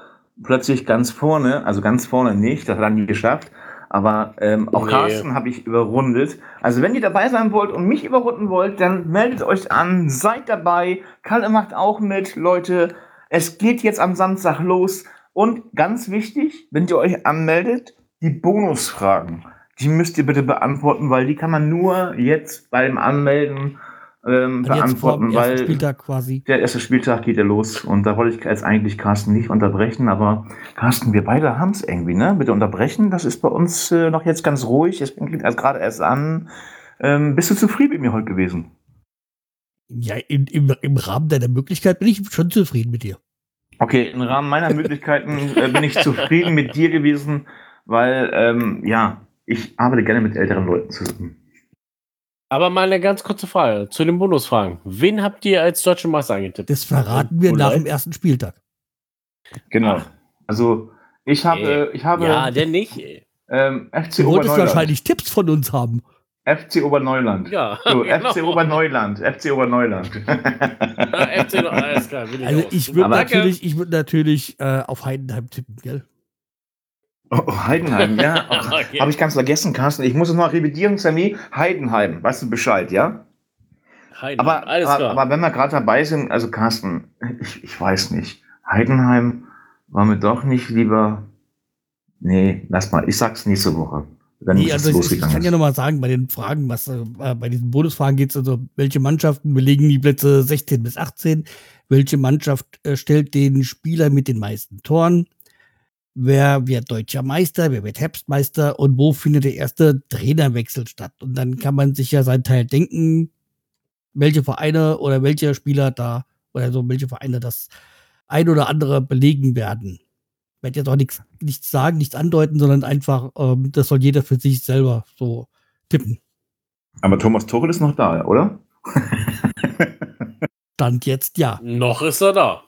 plötzlich ganz vorne, also ganz vorne nicht, das hat er nie geschafft. Aber ähm, auch nee. Carsten habe ich überrundet. Also wenn ihr dabei sein wollt und mich überrunden wollt, dann meldet euch an, seid dabei. Kalle macht auch mit, Leute. Es geht jetzt am Samstag los. Und ganz wichtig, wenn ihr euch anmeldet, die Bonusfragen die müsst ihr bitte beantworten, weil die kann man nur jetzt beim Anmelden ähm, beantworten, weil Spieltag quasi. der erste Spieltag geht ja los und da wollte ich jetzt eigentlich Carsten nicht unterbrechen, aber Carsten, wir beide haben es irgendwie, ne? Bitte unterbrechen, das ist bei uns äh, noch jetzt ganz ruhig, es erst gerade erst an. Ähm, bist du zufrieden mit mir heute gewesen? Ja, in, im, im Rahmen deiner Möglichkeit bin ich schon zufrieden mit dir. Okay, im Rahmen meiner Möglichkeiten äh, bin ich zufrieden mit dir gewesen, weil, ähm, ja, ich arbeite gerne mit älteren Leuten zusammen. Aber mal eine ganz kurze Frage zu den Bonusfragen. Wen habt ihr als deutschen Meister angetippt? Das verraten wir nach dem ersten Spieltag. Genau. Also ich habe, äh, ich habe. Ja, denn nicht. Ähm, FC du wolltest wahrscheinlich Tipps von uns haben. FC Oberneuland. Ja. So, genau. FC Oberneuland. FC Oberneuland. FC, alles klar, ich also ich würde natürlich, ich würde natürlich äh, auf Heidenheim tippen, gell? Oh, oh, Heidenheim, ja. Oh, okay. Habe ich ganz vergessen, Carsten. Ich muss es mal revidieren, Sammy. Heidenheim, weißt du Bescheid, ja? Heidenheim, aber, alles klar. Aber, aber wenn wir gerade dabei sind, also Carsten, ich, ich weiß nicht. Heidenheim war mir doch nicht lieber. Nee, lass mal, ich sag's nächste Woche. Wenn nee, also ich, ich, kann ja nochmal sagen, bei den Fragen, was äh, bei diesen Bonusfragen geht es also, welche Mannschaften belegen die Plätze 16 bis 18? Welche Mannschaft äh, stellt den Spieler mit den meisten Toren? Wer wird deutscher Meister, wer wird Herbstmeister und wo findet der erste Trainerwechsel statt. Und dann kann man sich ja sein Teil denken, welche Vereine oder welche Spieler da oder so, welche Vereine das ein oder andere belegen werden. Ich werde jetzt auch nichts, nichts sagen, nichts andeuten, sondern einfach, ähm, das soll jeder für sich selber so tippen. Aber Thomas Tuchel ist noch da, oder? Stand jetzt ja. Noch ist er da.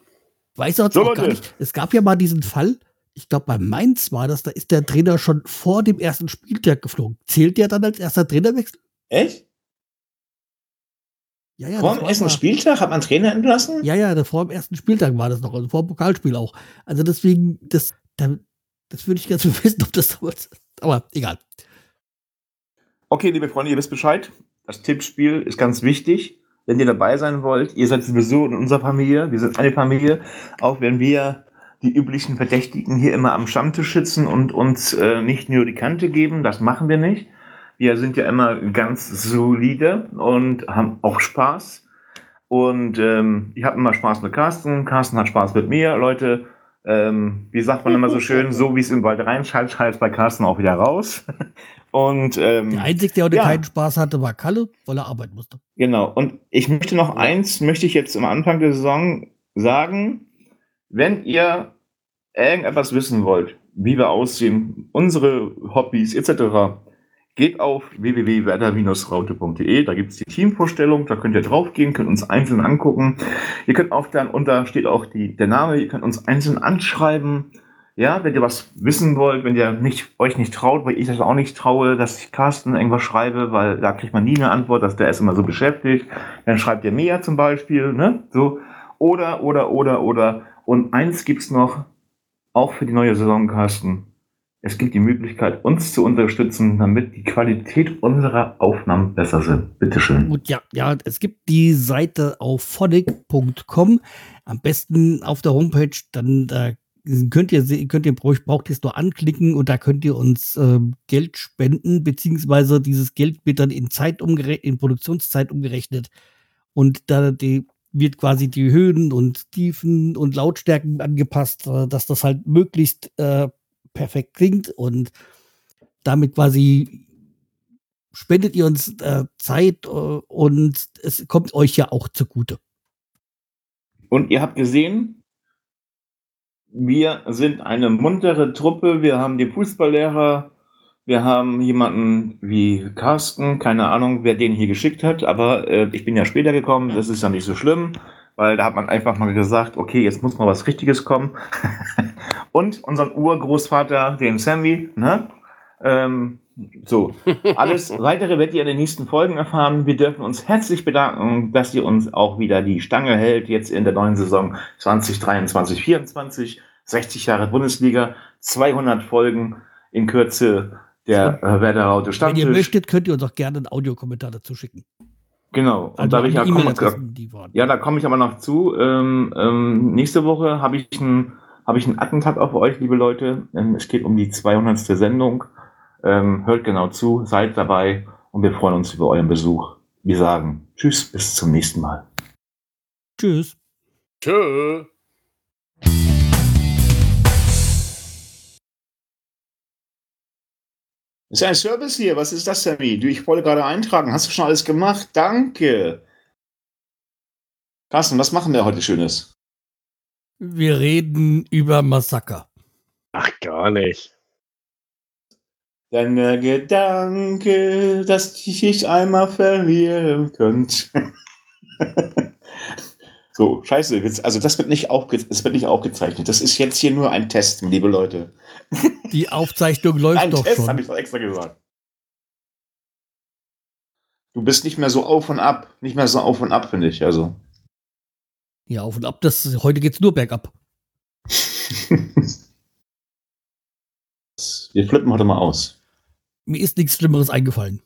Weiß er so, auch gar nicht. Es gab ja mal diesen Fall, ich glaube, bei Mainz war das, da ist der Trainer schon vor dem ersten Spieltag geflogen. Zählt der dann als erster Trainerwechsel? Echt? Ja, ja, vor dem ersten Spieltag hat man Trainer entlassen? Ja, ja, vor dem ersten Spieltag war das noch, also vor dem Pokalspiel auch. Also deswegen, das, das würde ich ganz wissen, ob das damals ist. Aber egal. Okay, liebe Freunde, ihr wisst Bescheid. Das Tippspiel ist ganz wichtig. Wenn ihr dabei sein wollt, ihr seid sowieso in unserer Familie, wir sind eine Familie, auch wenn wir die üblichen Verdächtigen hier immer am Stammtisch sitzen und uns äh, nicht nur die Kante geben. Das machen wir nicht. Wir sind ja immer ganz solide und haben auch Spaß. Und ähm, ich habe immer Spaß mit Carsten. Carsten hat Spaß mit mir. Leute, ähm, wie sagt man immer so schön, so wie es im Wald reinschallt, schallt bei Carsten auch wieder raus. Und ähm, der Einzige, der heute ja. keinen Spaß hatte, war Kalle, weil er arbeiten musste. Genau. Und ich möchte noch eins, möchte ich jetzt am Anfang der Saison sagen. Wenn ihr irgendetwas wissen wollt, wie wir aussehen, unsere Hobbys etc., geht auf www.werder-raute.de. Da gibt es die Teamvorstellung, da könnt ihr draufgehen, könnt uns einzeln angucken. Ihr könnt auch dann, unter steht auch die, der Name, ihr könnt uns einzeln anschreiben. Ja, wenn ihr was wissen wollt, wenn ihr nicht, euch nicht traut, weil ich das auch nicht traue, dass ich Carsten irgendwas schreibe, weil da kriegt man nie eine Antwort, dass der ist immer so beschäftigt. Dann schreibt ihr mehr zum Beispiel, ne? So. Oder, oder, oder, oder. Und eins gibt's noch, auch für die neue Saison, Carsten. Es gibt die Möglichkeit, uns zu unterstützen, damit die Qualität unserer Aufnahmen besser sind. Bitteschön. Gut, ja, ja, es gibt die Seite auf phonic.com. Am besten auf der Homepage, dann da könnt ihr, könnt ihr, braucht es nur anklicken und da könnt ihr uns äh, Geld spenden, beziehungsweise dieses Geld wird dann in Zeit umgerechnet, in Produktionszeit umgerechnet. Und da die, wird quasi die Höhen und Tiefen und Lautstärken angepasst, äh, dass das halt möglichst äh, perfekt klingt und damit quasi spendet ihr uns äh, Zeit äh, und es kommt euch ja auch zugute. Und ihr habt gesehen, wir sind eine muntere Truppe. Wir haben die Fußballlehrer. Wir haben jemanden wie Carsten, keine Ahnung, wer den hier geschickt hat, aber äh, ich bin ja später gekommen, das ist ja nicht so schlimm, weil da hat man einfach mal gesagt, okay, jetzt muss mal was Richtiges kommen. Und unseren Urgroßvater, den Sammy, ne? Ähm, so, alles weitere werdet ihr in den nächsten Folgen erfahren. Wir dürfen uns herzlich bedanken, dass ihr uns auch wieder die Stange hält, jetzt in der neuen Saison 2023, 2024. 60 Jahre Bundesliga, 200 Folgen in Kürze der äh, Werderaute Stammtisch. Wenn ihr möchtet, könnt ihr uns auch gerne einen Audiokommentar dazu schicken. Genau. Und also da ich ja, komm, ja, da komme ich aber noch zu. Ähm, ähm, nächste Woche habe ich ein habe ich ein Attentat auf euch, liebe Leute. Ähm, es geht um die 200. Sendung. Ähm, hört genau zu, seid dabei und wir freuen uns über euren Besuch. Wir sagen Tschüss, bis zum nächsten Mal. Tschüss. Tschüss. Ist ein Service hier. Was ist das, Sammy? Du, ich wollte gerade eintragen. Hast du schon alles gemacht? Danke. Carsten, was machen wir heute Schönes? Wir reden über Massaker. Ach, gar nicht. Dein Gedanke, dass ich einmal verlieren könnte. so, scheiße. Also das wird nicht, aufge das wird nicht aufgezeichnet. Das ist jetzt hier nur ein Test, liebe Leute. Die Aufzeichnung läuft Ein doch Test, schon. habe ich doch extra gesagt. Du bist nicht mehr so auf und ab. Nicht mehr so auf und ab, finde ich. Also. Ja, auf und ab. Das, heute geht's nur bergab. Wir flippen heute mal aus. Mir ist nichts Schlimmeres eingefallen.